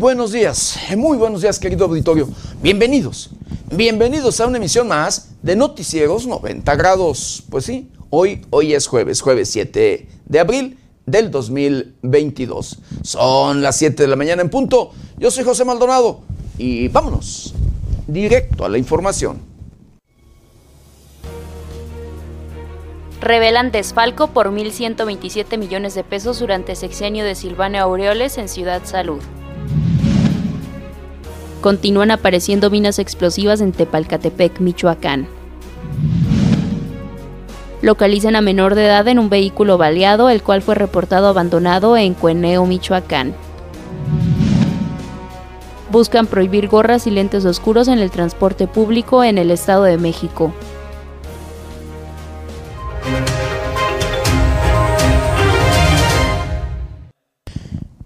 buenos días, muy buenos días querido auditorio. Bienvenidos, bienvenidos a una emisión más de Noticieros 90 grados. Pues sí, hoy, hoy es jueves, jueves 7 de abril del 2022. Son las 7 de la mañana en punto. Yo soy José Maldonado y vámonos directo a la información. Revelan desfalco por 1.127 millones de pesos durante sexenio de Silvano Aureoles en Ciudad Salud. Continúan apareciendo minas explosivas en Tepalcatepec, Michoacán. Localizan a menor de edad en un vehículo baleado, el cual fue reportado abandonado en Cueneo, Michoacán. Buscan prohibir gorras y lentes oscuros en el transporte público en el Estado de México.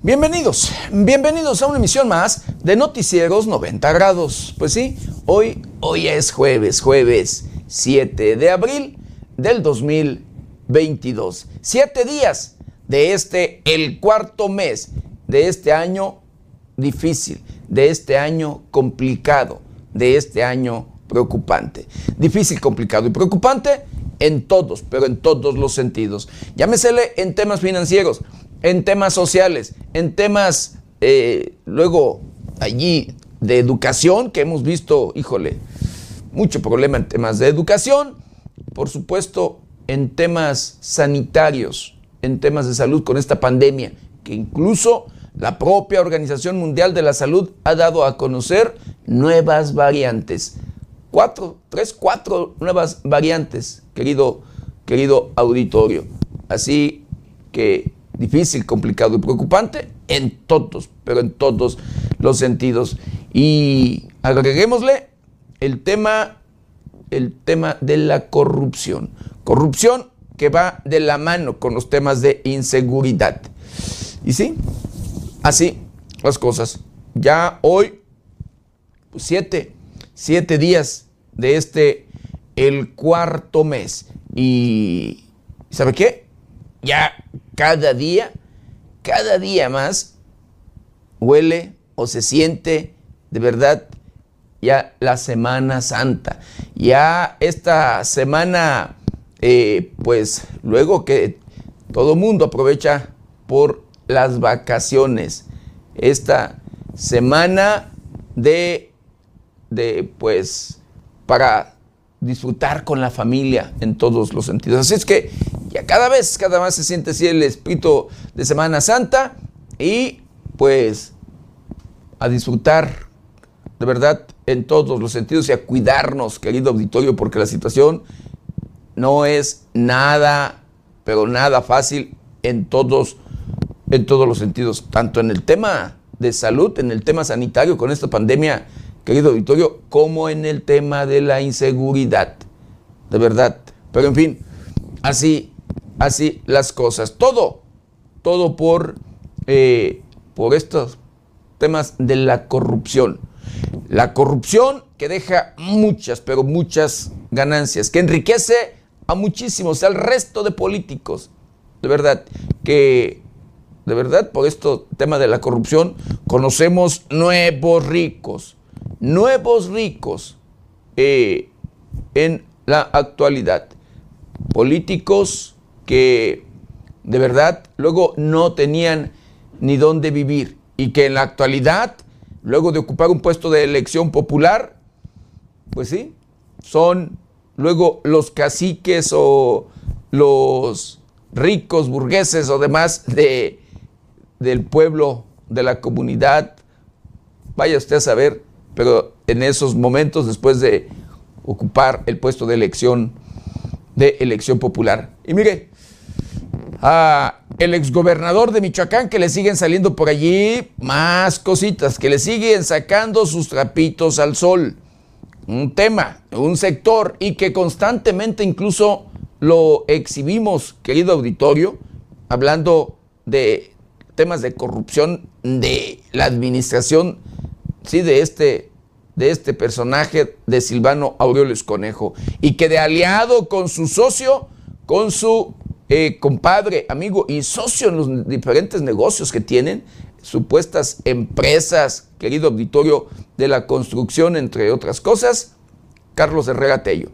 Bienvenidos, bienvenidos a una emisión más de Noticieros 90 grados. Pues sí, hoy, hoy es jueves, jueves 7 de abril del 2022. Siete días de este, el cuarto mes de este año difícil, de este año complicado, de este año preocupante. Difícil, complicado y preocupante en todos, pero en todos los sentidos. Llámesele en temas financieros, en temas sociales, en temas eh, luego allí de educación, que hemos visto, híjole, mucho problema en temas de educación, por supuesto en temas sanitarios, en temas de salud con esta pandemia, que incluso la propia Organización Mundial de la Salud ha dado a conocer nuevas variantes. Cuatro, tres, cuatro nuevas variantes, querido, querido auditorio. Así que difícil, complicado y preocupante en todos, pero en todos los sentidos. Y agreguémosle el tema, el tema de la corrupción. Corrupción que va de la mano con los temas de inseguridad. Y sí, así las cosas. Ya hoy, siete, siete días de este, el cuarto mes. Y ¿sabe qué? Ya cada día, cada día más, huele o se siente de verdad ya la Semana Santa. Ya esta semana, eh, pues luego que todo mundo aprovecha por las vacaciones, esta semana de, de pues, para disfrutar con la familia en todos los sentidos. Así es que ya cada vez, cada vez se siente así el espíritu de Semana Santa y pues a disfrutar de verdad en todos los sentidos y a cuidarnos, querido auditorio, porque la situación no es nada, pero nada fácil en todos, en todos los sentidos, tanto en el tema de salud, en el tema sanitario con esta pandemia, querido auditorio, como en el tema de la inseguridad, de verdad. Pero en fin, así así las cosas. Todo, todo por, eh, por estos temas de la corrupción. La corrupción que deja muchas, pero muchas ganancias, que enriquece a muchísimos, al resto de políticos. De verdad, que de verdad por esto tema de la corrupción conocemos nuevos ricos, nuevos ricos eh, en la actualidad. Políticos que de verdad luego no tenían ni dónde vivir y que en la actualidad, luego de ocupar un puesto de elección popular, pues sí, son luego los caciques o los ricos burgueses o demás de, del pueblo, de la comunidad. Vaya usted a saber, pero en esos momentos, después de ocupar el puesto de elección, de elección popular. Y mire, a el exgobernador de Michoacán que le siguen saliendo por allí más cositas, que le siguen sacando sus trapitos al sol. Un tema, un sector y que constantemente incluso lo exhibimos, querido auditorio, hablando de temas de corrupción de la administración, sí, de este, de este personaje de Silvano Aureoles Conejo, y que de aliado con su socio, con su eh, compadre, amigo y socio en los diferentes negocios que tienen, supuestas empresas, querido auditorio, de la construcción, entre otras cosas, Carlos Herrera Tello.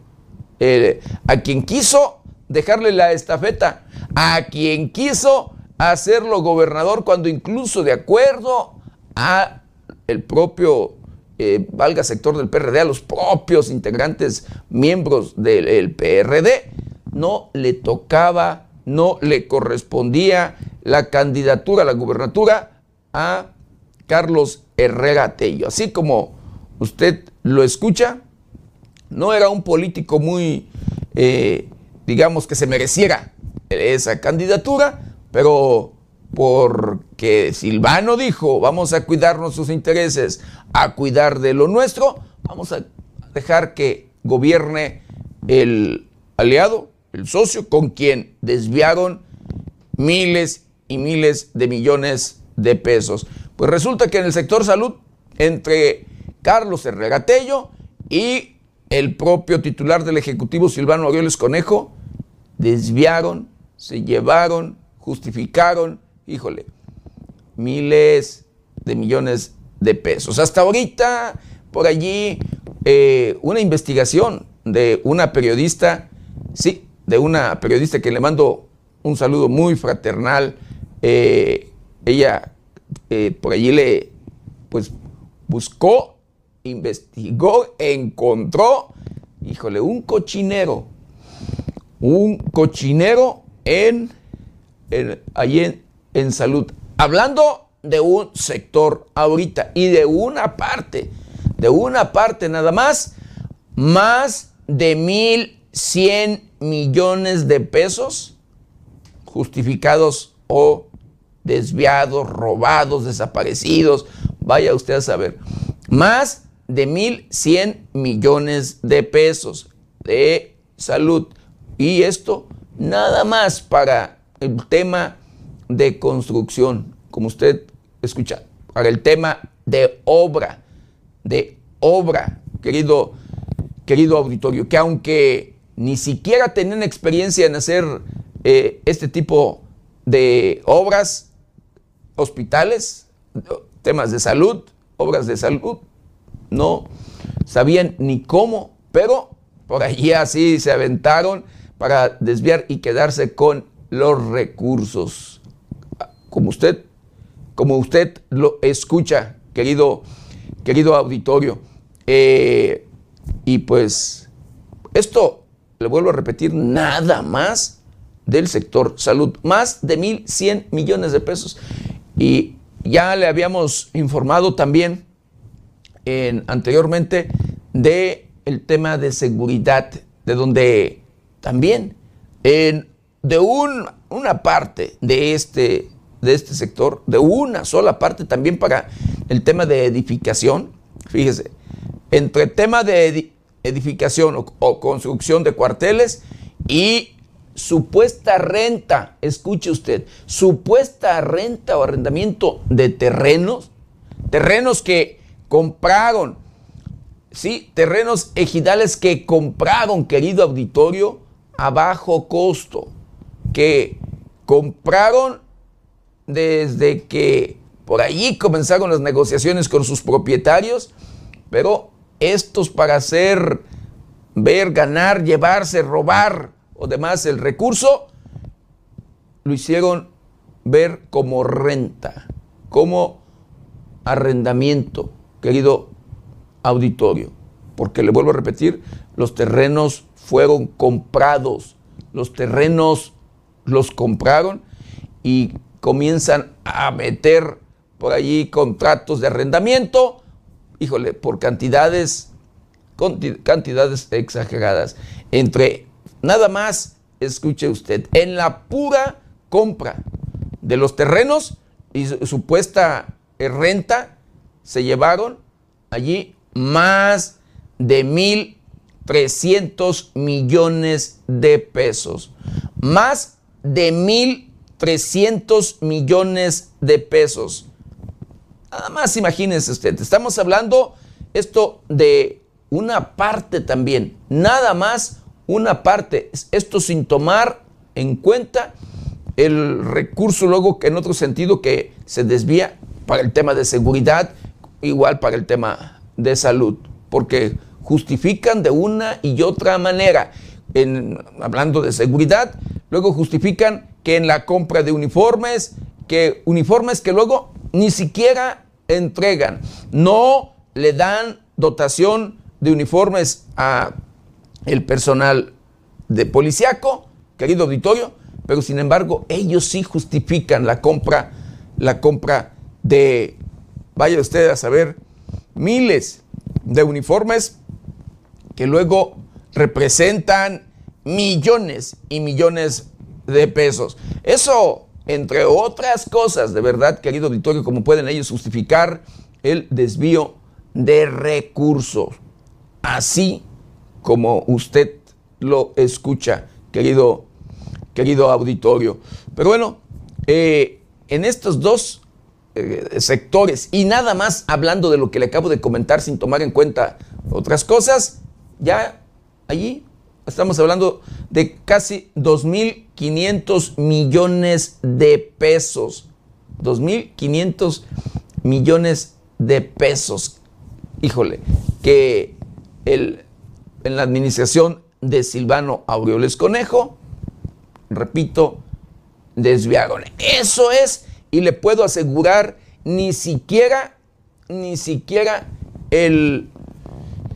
a quien quiso dejarle la estafeta, a quien quiso hacerlo gobernador cuando incluso de acuerdo a el propio, eh, valga sector del PRD, a los propios integrantes, miembros del PRD, no le tocaba, no le correspondía la candidatura a la gubernatura a Carlos Herrera Tello. Así como usted lo escucha, no era un político muy, eh, digamos, que se mereciera esa candidatura, pero porque Silvano dijo, vamos a cuidar nuestros intereses, a cuidar de lo nuestro, vamos a dejar que gobierne el aliado, el socio, con quien desviaron miles y miles de millones de pesos. Pues resulta que en el sector salud, entre Carlos Herrera Tello y el propio titular del Ejecutivo, Silvano Aureoles Conejo, desviaron, se llevaron, justificaron, híjole, miles de millones de pesos. Hasta ahorita, por allí, eh, una investigación de una periodista, sí, de una periodista que le mando un saludo muy fraternal. Eh, ella eh, por allí le, pues, buscó, investigó, encontró, híjole, un cochinero, un cochinero en, allí en salud. Hablando de un sector ahorita y de una parte, de una parte nada más, más de 1.100 millones de pesos justificados o desviados, robados, desaparecidos, vaya usted a saber, más de 1.100 millones de pesos de salud. Y esto nada más para el tema de construcción, como usted escucha, para el tema de obra, de obra, querido, querido auditorio, que aunque ni siquiera tenían experiencia en hacer eh, este tipo de obras, hospitales, temas de salud, obras de salud, no sabían ni cómo, pero por allí así se aventaron para desviar y quedarse con los recursos. Como usted, como usted lo escucha, querido, querido auditorio. Eh, y pues esto, le vuelvo a repetir, nada más del sector salud, más de 1.100 millones de pesos. Y ya le habíamos informado también en, anteriormente de tema de seguridad, de donde también en, de una parte de este, de este sector, de una sola parte también para el tema de edificación, fíjese, entre tema de edificación o construcción de cuarteles y supuesta renta, escuche usted, supuesta renta o arrendamiento de terrenos, terrenos que compraron, sí, terrenos ejidales que compraron, querido auditorio, a bajo costo, que compraron desde que por allí comenzaron las negociaciones con sus propietarios, pero estos para hacer, ver, ganar, llevarse, robar, o demás el recurso, lo hicieron ver como renta, como arrendamiento, querido auditorio. Porque le vuelvo a repetir, los terrenos fueron comprados, los terrenos los compraron y comienzan a meter por allí contratos de arrendamiento, híjole, por cantidades, cantidades exageradas, entre Nada más, escuche usted, en la pura compra de los terrenos y supuesta renta, se llevaron allí más de 1.300 millones de pesos. Más de 1.300 millones de pesos. Nada más imagínense usted, estamos hablando esto de una parte también, nada más una parte, esto sin tomar en cuenta el recurso luego que en otro sentido que se desvía para el tema de seguridad, igual para el tema de salud, porque justifican de una y otra manera. En, hablando de seguridad, luego justifican que en la compra de uniformes, que uniformes que luego ni siquiera entregan, no le dan dotación de uniformes a el personal de policiaco, querido auditorio, pero sin embargo ellos sí justifican la compra, la compra de, vaya usted a saber, miles de uniformes que luego representan millones y millones de pesos. Eso, entre otras cosas, de verdad, querido auditorio, como pueden ellos justificar el desvío de recursos. Así como usted lo escucha, querido, querido auditorio. Pero bueno, eh, en estos dos eh, sectores y nada más hablando de lo que le acabo de comentar sin tomar en cuenta otras cosas, ya allí estamos hablando de casi 2.500 millones de pesos. 2.500 millones de pesos. Híjole, que el, en la administración de Silvano Aureoles Conejo, repito, desviaron. Eso es, y le puedo asegurar, ni siquiera, ni siquiera el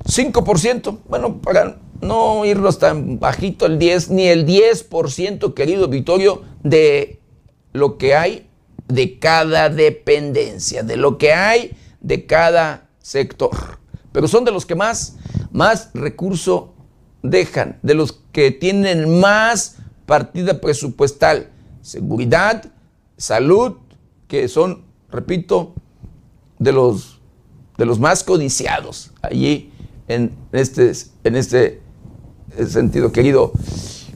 5%, bueno, para no irnos tan bajito el 10, ni el 10%, querido Victorio, de lo que hay de cada dependencia, de lo que hay de cada sector. Pero son de los que más, más recurso dejan, de los que tienen más partida presupuestal. Seguridad, salud, que son, repito, de los, de los más codiciados allí en este, en este sentido, querido,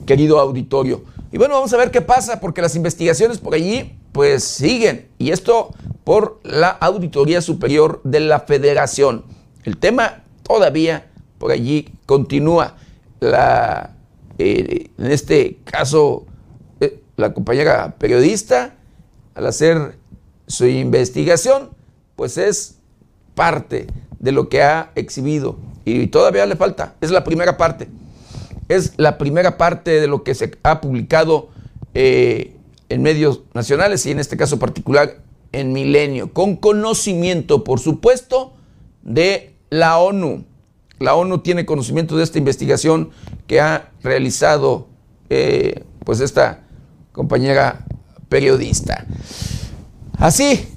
querido auditorio. Y bueno, vamos a ver qué pasa, porque las investigaciones por allí pues siguen. Y esto por la Auditoría Superior de la Federación. El tema todavía por allí continúa. La, eh, en este caso, eh, la compañera periodista, al hacer su investigación, pues es parte de lo que ha exhibido. Y todavía le falta. Es la primera parte es la primera parte de lo que se ha publicado eh, en medios nacionales y en este caso particular en Milenio, con conocimiento, por supuesto, de la ONU. La ONU tiene conocimiento de esta investigación que ha realizado eh, pues esta compañera periodista. Así,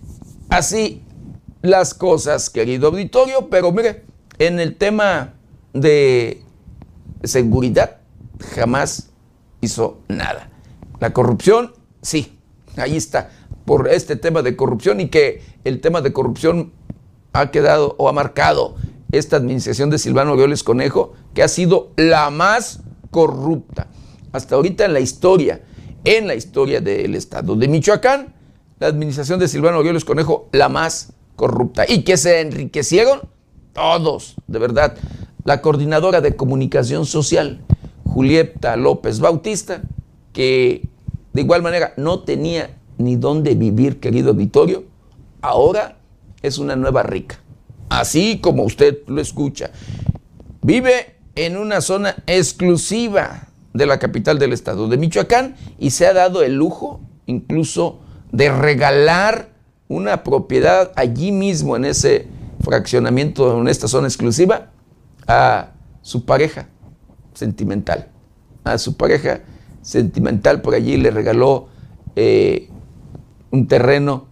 así las cosas, querido auditorio, pero mire, en el tema de seguridad jamás hizo nada. La corrupción, sí, ahí está, por este tema de corrupción y que el tema de corrupción ha quedado o ha marcado esta administración de Silvano Aureoles Conejo, que ha sido la más corrupta hasta ahorita en la historia, en la historia del Estado de Michoacán, la administración de Silvano Aureoles Conejo, la más corrupta. Y que se enriquecieron todos, de verdad la coordinadora de comunicación social, Julieta López Bautista, que de igual manera no tenía ni dónde vivir, querido Vitorio, ahora es una nueva rica. Así como usted lo escucha. Vive en una zona exclusiva de la capital del estado de Michoacán y se ha dado el lujo incluso de regalar una propiedad allí mismo en ese fraccionamiento, en esta zona exclusiva, a su pareja sentimental. A su pareja sentimental por allí le regaló eh, un terreno,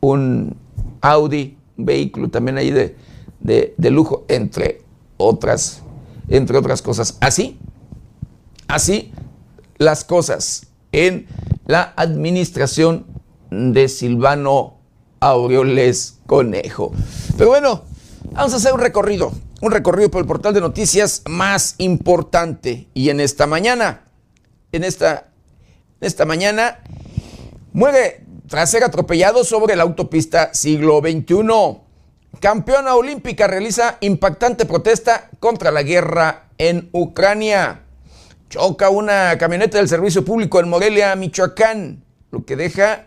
un Audi, un vehículo también ahí de, de, lujo, entre otras, entre otras cosas. Así, así las cosas en la administración de Silvano Aureoles Conejo. Pero bueno, vamos a hacer un recorrido un recorrido por el portal de noticias más importante. Y en esta mañana, en esta, esta mañana, muere tras ser atropellado sobre la autopista siglo XXI. Campeona olímpica realiza impactante protesta contra la guerra en Ucrania. Choca una camioneta del servicio público en Morelia, Michoacán, lo que deja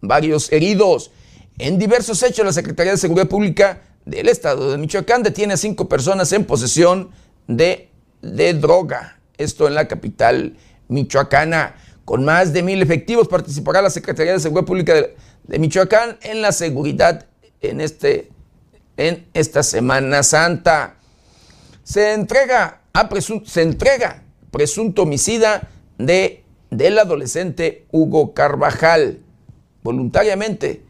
varios heridos. En diversos hechos, la Secretaría de Seguridad Pública del Estado de Michoacán detiene a cinco personas en posesión de, de droga. Esto en la capital michoacana. Con más de mil efectivos participará la Secretaría de Seguridad Pública de, Michoacán en la seguridad en, este, en esta Semana Santa. Se entrega, a se entrega presunto homicida de, del adolescente Hugo Carvajal. Voluntariamente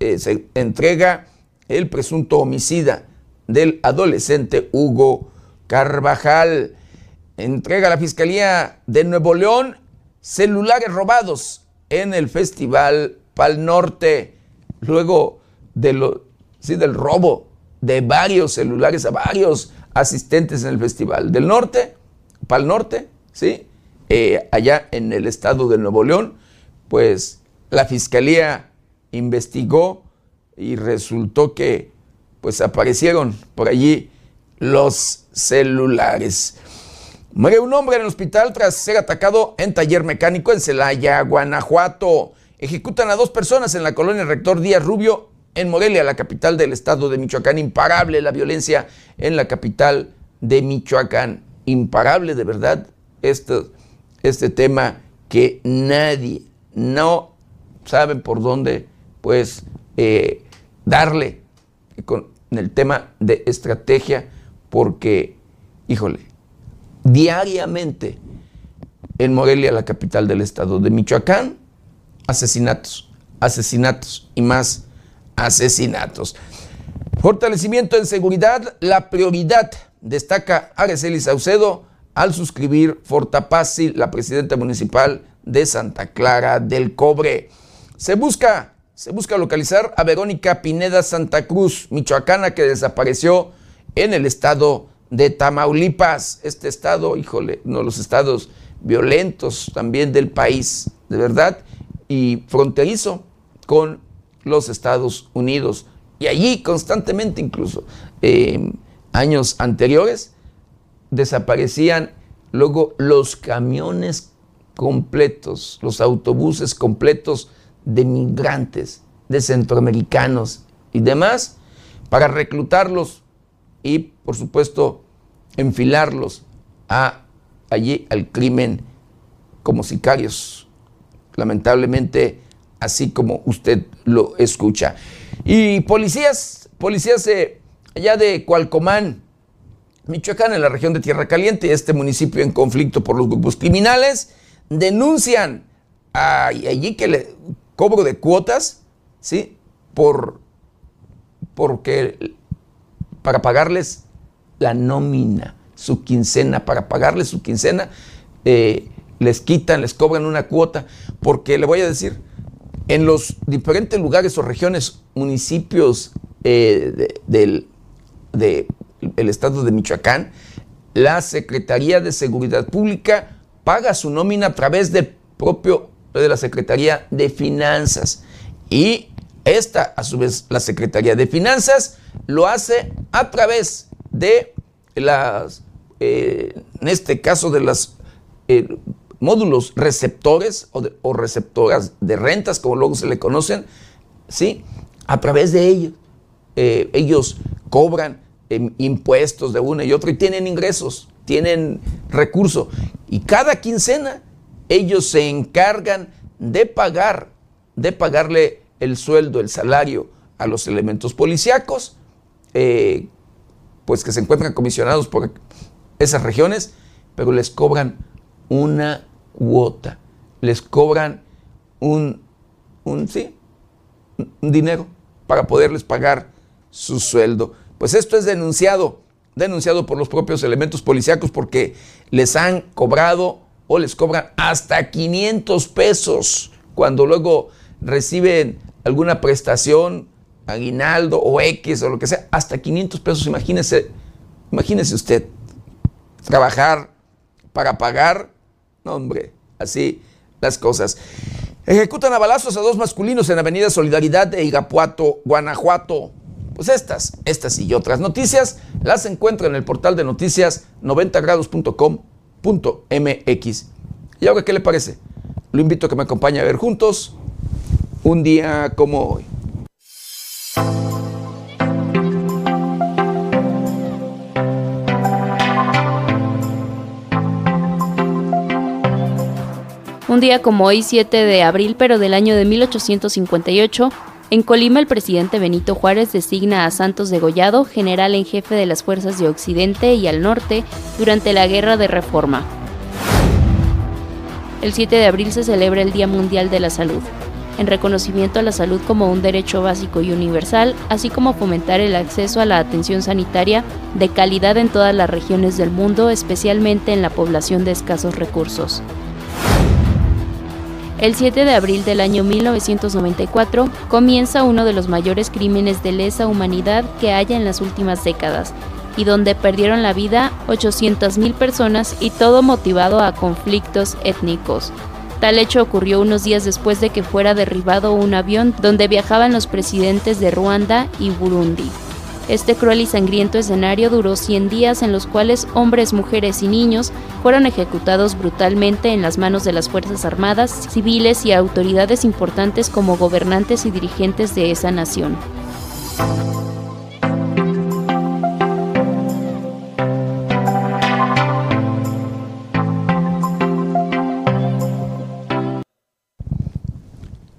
eh, se entrega el presunto homicida del adolescente Hugo Carvajal. Entrega a la Fiscalía de Nuevo León celulares robados en el Festival Pal Norte. Luego del robo de varios celulares a varios asistentes en el Festival del Norte, Pal Norte, ¿sí? Eh, allá en el estado de Nuevo León, pues la Fiscalía investigó y resultó que pues aparecieron por allí los celulares. Muere un hombre en el hospital tras ser atacado en taller mecánico en Celaya, Guanajuato. Ejecutan a dos personas en la colonia Rector Díaz Rubio en Morelia, la capital del estado de Michoacán. Imparable la violencia en la capital de Michoacán. Imparable de verdad este, este tema que nadie, no sabe por dónde pues eh, darle con el tema de estrategia porque, híjole, diariamente en Morelia, la capital del estado de Michoacán, asesinatos, asesinatos y más asesinatos. Fortalecimiento en seguridad, la prioridad, destaca Araceli Saucedo al suscribir Fortapazzi, la presidenta municipal de Santa Clara del Cobre. Se busca se busca localizar a Verónica Pineda Santa Cruz, michoacana, que desapareció en el estado de Tamaulipas. Este estado, híjole, uno de los estados violentos también del país, de verdad, y fronterizo con los Estados Unidos. Y allí constantemente, incluso en años anteriores, desaparecían luego los camiones completos, los autobuses completos de migrantes, de centroamericanos y demás, para reclutarlos y, por supuesto, enfilarlos a, allí al crimen como sicarios. Lamentablemente, así como usted lo escucha. Y policías, policías de, allá de Cualcomán, Michoacán, en la región de Tierra Caliente, este municipio en conflicto por los grupos criminales, denuncian allí que le, cobro de cuotas, ¿sí? Por, porque, para pagarles la nómina, su quincena, para pagarles su quincena, eh, les quitan, les cobran una cuota, porque le voy a decir, en los diferentes lugares o regiones, municipios eh, del estado de Michoacán, la Secretaría de Seguridad Pública paga su nómina a través del propio de la Secretaría de Finanzas. Y esta, a su vez, la Secretaría de Finanzas lo hace a través de las, eh, en este caso, de los eh, módulos receptores o, receptoras de rentas, como luego se le conocen, ¿sí? A través de ellos. Eh, ellos cobran impuestos de una y otra y tienen ingresos, tienen recursos. Y cada quincena ellos se encargan de pagar, de pagarle el sueldo, el salario a los elementos policíacos, eh, pues que se encuentran comisionados por esas regiones, pero les cobran una cuota, les cobran un, un, sí, un dinero para poderles pagar su sueldo. Pues esto es denunciado, denunciado por los propios elementos policíacos porque les han cobrado o les cobran hasta 500 pesos cuando luego reciben alguna prestación, aguinaldo o X o lo que sea, hasta 500 pesos. Imagínese, imagínese usted trabajar para pagar. No, hombre, así las cosas. Ejecutan a balazos a dos masculinos en Avenida Solidaridad de Irapuato, Guanajuato. Pues estas, estas y otras noticias las encuentra en el portal de noticias 90grados.com .mx. ¿Y ahora qué le parece? Lo invito a que me acompañe a ver juntos un día como hoy. Un día como hoy, 7 de abril, pero del año de 1858, en Colima el presidente Benito Juárez designa a Santos Degollado general en jefe de las fuerzas de Occidente y al norte durante la Guerra de Reforma. El 7 de abril se celebra el Día Mundial de la Salud, en reconocimiento a la salud como un derecho básico y universal, así como fomentar el acceso a la atención sanitaria de calidad en todas las regiones del mundo, especialmente en la población de escasos recursos. El 7 de abril del año 1994 comienza uno de los mayores crímenes de lesa humanidad que haya en las últimas décadas, y donde perdieron la vida 800.000 personas y todo motivado a conflictos étnicos. Tal hecho ocurrió unos días después de que fuera derribado un avión donde viajaban los presidentes de Ruanda y Burundi. Este cruel y sangriento escenario duró 100 días en los cuales hombres, mujeres y niños fueron ejecutados brutalmente en las manos de las Fuerzas Armadas, civiles y autoridades importantes como gobernantes y dirigentes de esa nación.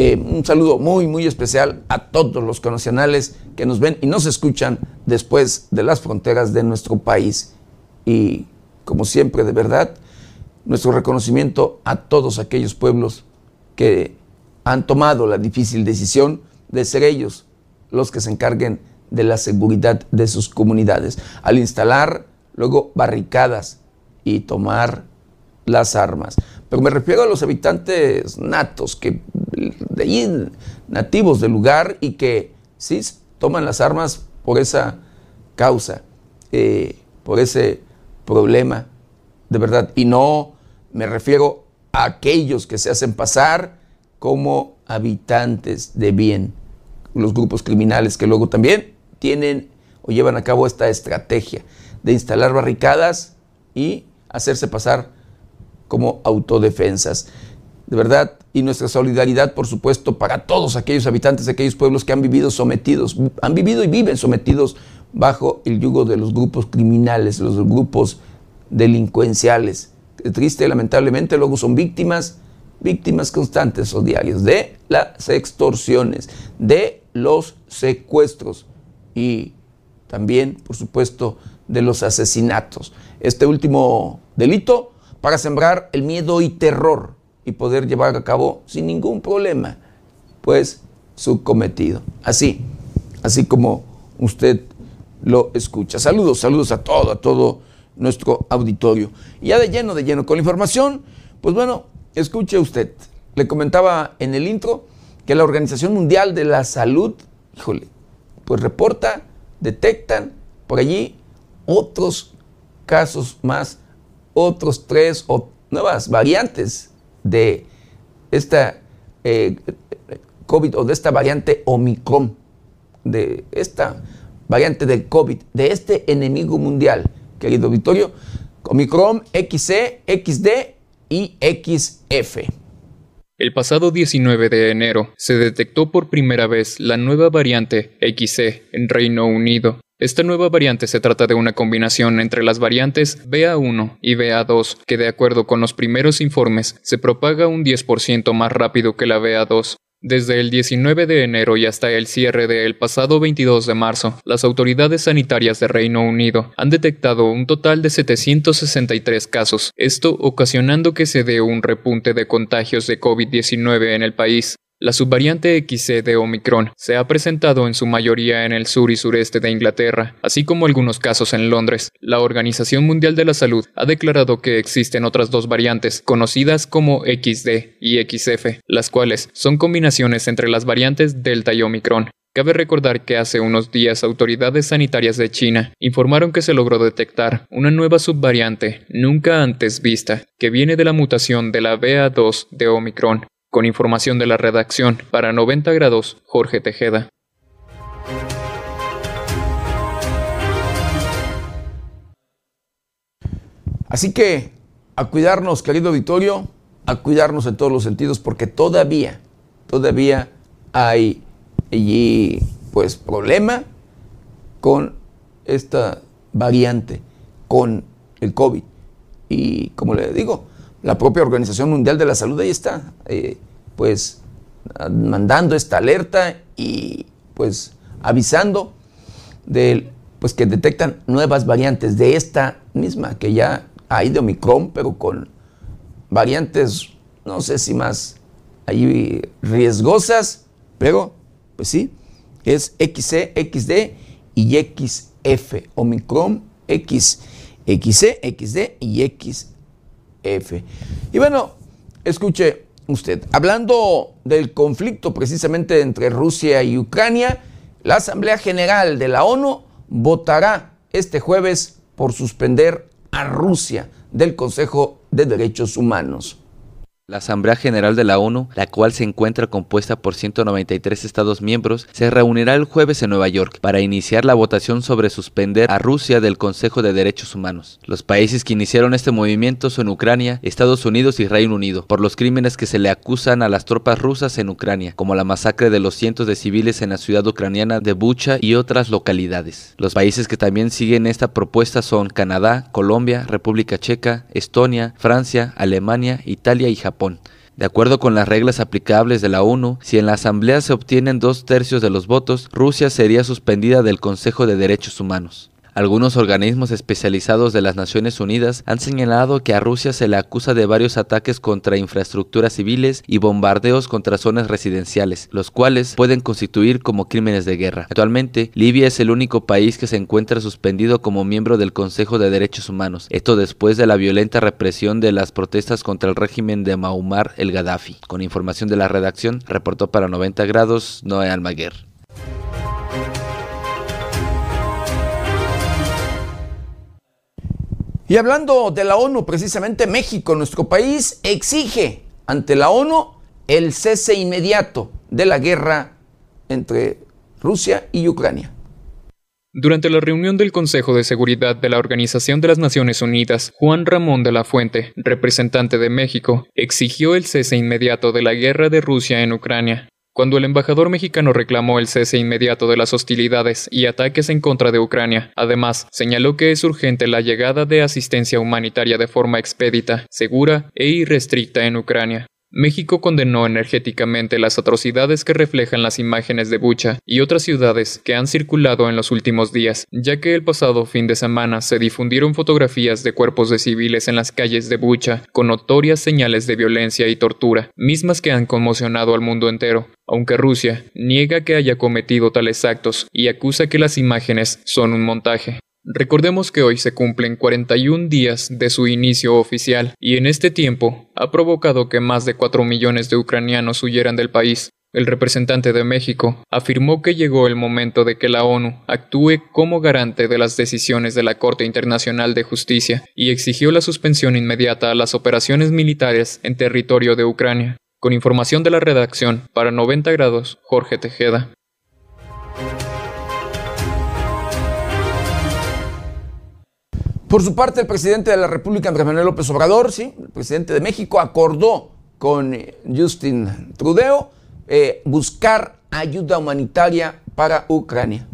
Eh, un saludo muy, muy especial a todos los conacionales que nos ven y nos escuchan después de las fronteras de nuestro país. Y como siempre, de verdad, nuestro reconocimiento a todos aquellos pueblos que han tomado la difícil decisión de ser ellos los que se encarguen de la seguridad de sus comunidades, al instalar luego barricadas y tomar las armas. Pero me refiero a los habitantes natos, que de allí, nativos del lugar y que sí toman las armas por esa causa, eh, por ese problema, de verdad. Y no me refiero a aquellos que se hacen pasar como habitantes de bien, los grupos criminales que luego también tienen o llevan a cabo esta estrategia de instalar barricadas y hacerse pasar como autodefensas. De verdad, y nuestra solidaridad, por supuesto, para todos aquellos habitantes de aquellos pueblos que han vivido sometidos, han vivido y viven sometidos bajo el yugo de los grupos criminales, los grupos delincuenciales. Triste, lamentablemente, luego son víctimas, víctimas constantes o diarios de las extorsiones, de los secuestros y también, por supuesto, de los asesinatos. Este último delito para sembrar el miedo y terror y poder llevar a cabo sin ningún problema, pues su cometido. Así, así como usted lo escucha. Saludos, saludos a todo, a todo nuestro auditorio. Y ya de lleno, de lleno con la información, pues bueno, escuche usted. Le comentaba en el intro que la Organización Mundial de la Salud, híjole, pues reporta, detectan por allí otros casos más otros tres o nuevas variantes de esta eh, COVID o de esta variante Omicron, de esta variante del COVID, de este enemigo mundial, querido auditorio, Omicron XC, XD y XF. El pasado 19 de enero se detectó por primera vez la nueva variante XC en Reino Unido. Esta nueva variante se trata de una combinación entre las variantes BA1 y BA2, que de acuerdo con los primeros informes se propaga un 10% más rápido que la BA2. Desde el 19 de enero y hasta el cierre del pasado 22 de marzo, las autoridades sanitarias de Reino Unido han detectado un total de 763 casos, esto ocasionando que se dé un repunte de contagios de COVID-19 en el país. La subvariante XC de Omicron se ha presentado en su mayoría en el sur y sureste de Inglaterra, así como algunos casos en Londres. La Organización Mundial de la Salud ha declarado que existen otras dos variantes, conocidas como XD y XF, las cuales son combinaciones entre las variantes Delta y Omicron. Cabe recordar que hace unos días autoridades sanitarias de China informaron que se logró detectar una nueva subvariante nunca antes vista, que viene de la mutación de la BA2 de Omicron, Con información de la redacción, para 90 grados, Jorge Tejeda. Así que a cuidarnos, querido Vittorio, a cuidarnos en todos los sentidos, porque todavía, todavía hay allí, pues, problema con esta variante, con el COVID. Y como le digo, la propia Organización Mundial de la Salud ahí está, eh, pues mandando esta alerta y pues avisando de pues que detectan nuevas variantes de esta misma que ya hay de Omicron, pero con variantes, no sé si más ahí riesgosas, pero pues sí, es XC, XD y XF, Omicron, X, XC, XD y XF. Y bueno, escuche usted, hablando del conflicto precisamente entre Rusia y Ucrania, la Asamblea General de la ONU votará este jueves por suspender a Rusia del Consejo de Derechos Humanos. La Asamblea General de la ONU, la cual se encuentra compuesta por 193 Estados miembros, se reunirá el jueves en Nueva York para iniciar la votación sobre suspender a Rusia del Consejo de Derechos Humanos. Los países que iniciaron este movimiento son Ucrania, Estados Unidos y Reino Unido, por los crímenes que se le acusan a las tropas rusas en Ucrania, como la masacre de los cientos de civiles en la ciudad ucraniana de Bucha y otras localidades. Los países que también siguen esta propuesta son Canadá, Colombia, República Checa, Estonia, Francia, Alemania, Italia y Japón. De acuerdo con las reglas aplicables de la ONU, si en la Asamblea se obtienen dos tercios de los votos, Rusia sería suspendida del Consejo de Derechos Humanos. Algunos organismos especializados de las Naciones Unidas han señalado que a Rusia se le acusa de varios ataques contra infraestructuras civiles y bombardeos contra zonas residenciales, los cuales pueden constituir como crímenes de guerra. Actualmente, Libia es el único país que se encuentra suspendido como miembro del Consejo de Derechos Humanos, esto después de la violenta represión de las protestas contra el régimen de Muammar el Gaddafi. Con información de la redacción, reportó para 90 grados Noé Almaguer. Y hablando de la ONU, precisamente México, nuestro país, exige ante la ONU el cese inmediato de la guerra entre Rusia y Ucrania. Durante la reunión del Consejo de Seguridad de la Organización de las Naciones Unidas, Juan Ramón de la Fuente, representante de México, exigió el cese inmediato de la guerra de Rusia en Ucrania. Cuando el embajador mexicano reclamó el cese inmediato de las hostilidades y ataques en contra de Ucrania, además señaló que es urgente la llegada de asistencia humanitaria de forma expedita, segura e irrestricta en Ucrania. México condenó energéticamente las atrocidades que reflejan las imágenes de Bucha y otras ciudades que han circulado en los últimos días, ya que el pasado fin de semana se difundieron fotografías de cuerpos de civiles en las calles de Bucha con notorias señales de violencia y tortura, mismas que han conmocionado al mundo entero, aunque Rusia niega que haya cometido tales actos y acusa que las imágenes son un montaje. Recordemos que hoy se cumplen 41 días de su inicio oficial y en este tiempo ha provocado que más de 4 millones de ucranianos huyeran del país. El representante de México afirmó que llegó el momento de que la ONU actúe como garante de las decisiones de la Corte Internacional de Justicia y exigió la suspensión inmediata a las operaciones militares en territorio de Ucrania. Con información de la redacción, para 90 grados, Jorge Tejeda. Por su parte, el presidente de la República, Andrés Manuel López Obrador, ¿sí? el presidente de México, acordó con eh, Justin Trudeau eh, buscar ayuda humanitaria para Ucrania.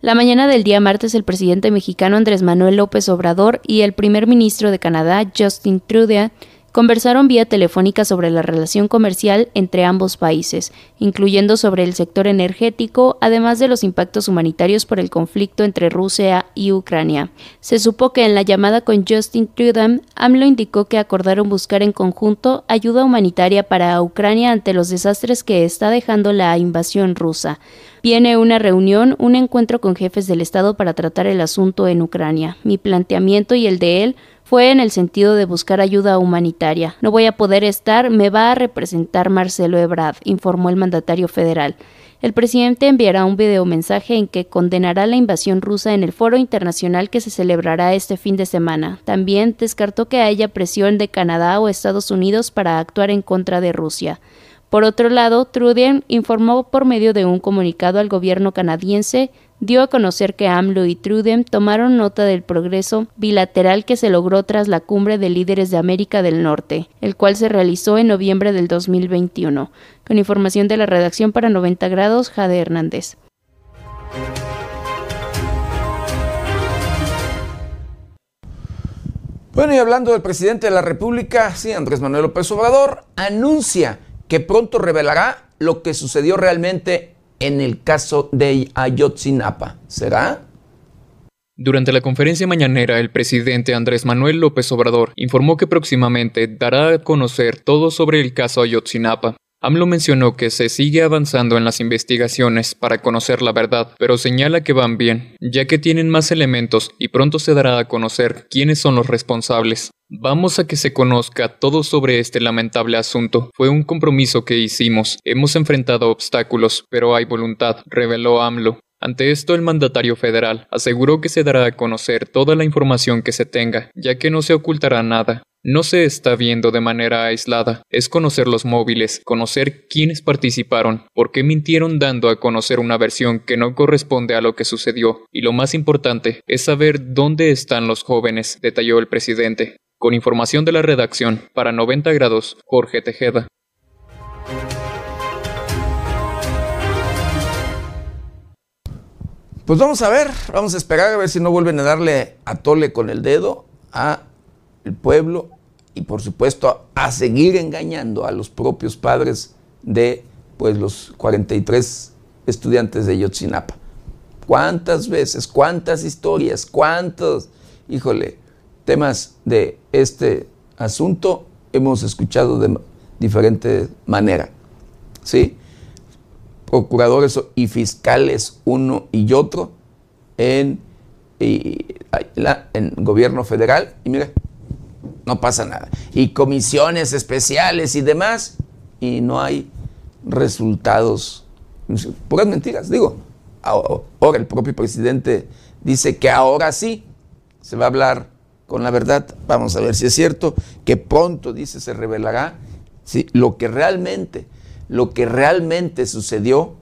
La mañana del día martes, el presidente mexicano Andrés Manuel López Obrador y el primer ministro de Canadá, Justin Trudeau, conversaron vía telefónica sobre la relación comercial entre ambos países, incluyendo sobre el sector energético, además de los impactos humanitarios por el conflicto entre Rusia y Ucrania. Se supo que en la llamada con Justin Trudeau, AMLO indicó que acordaron buscar en conjunto ayuda humanitaria para Ucrania ante los desastres que está dejando la invasión rusa. Viene una reunión, un encuentro con jefes del Estado para tratar el asunto en Ucrania. Mi planteamiento y el de él fue en el sentido de buscar ayuda humanitaria. No voy a poder estar, me va a representar Marcelo Ebrard, informó el mandatario federal. El presidente enviará un videomensaje en que condenará la invasión rusa en el foro internacional que se celebrará este fin de semana. También descartó que haya presión de Canadá o Estados Unidos para actuar en contra de Rusia. Por otro lado, Trudeau informó por medio de un comunicado al gobierno canadiense dio a conocer que AMLO y Trudeau tomaron nota del progreso bilateral que se logró tras la cumbre de líderes de América del Norte, el cual se realizó en noviembre del 2021. Con información de la redacción para 90 grados, Jade Hernández. Bueno, y hablando del presidente de la República, sí, Andrés Manuel López Obrador, anuncia que pronto revelará lo que sucedió realmente en el caso de Ayotzinapa. ¿Será? Durante la conferencia mañanera, el presidente Andrés Manuel López Obrador informó que próximamente dará a conocer todo sobre el caso Ayotzinapa. AMLO mencionó que se sigue avanzando en las investigaciones para conocer la verdad, pero señala que van bien, ya que tienen más elementos y pronto se dará a conocer quiénes son los responsables. Vamos a que se conozca todo sobre este lamentable asunto. Fue un compromiso que hicimos. Hemos enfrentado obstáculos, pero hay voluntad, reveló AMLO. Ante esto, el mandatario federal aseguró que se dará a conocer toda la información que se tenga, ya que no se ocultará nada. No se está viendo de manera aislada, es conocer los móviles, conocer quiénes participaron, por qué mintieron dando a conocer una versión que no corresponde a lo que sucedió, y lo más importante es saber dónde están los jóvenes, detalló el presidente. Con información de la redacción, para 90 grados, Jorge Tejeda. Pues vamos a ver, vamos a esperar a ver si no vuelven a darle a tole con el dedo a el pueblo y por supuesto a, seguir engañando a los propios padres de pues los 43 estudiantes de Yotzinapa. ¿Cuántas veces, cuántas historias, cuántos, híjole, temas de este asunto hemos escuchado de diferente manera. ¿Sí? Procuradores y fiscales, uno y otro, en, en gobierno federal, y mira, no pasa nada. Y comisiones especiales y demás, y no hay resultados. Puras mentiras, digo. Ahora el propio presidente dice que ahora sí se va a hablar con la verdad. Vamos a ver si es cierto que pronto, dice, se revelará lo que realmente, lo que realmente sucedió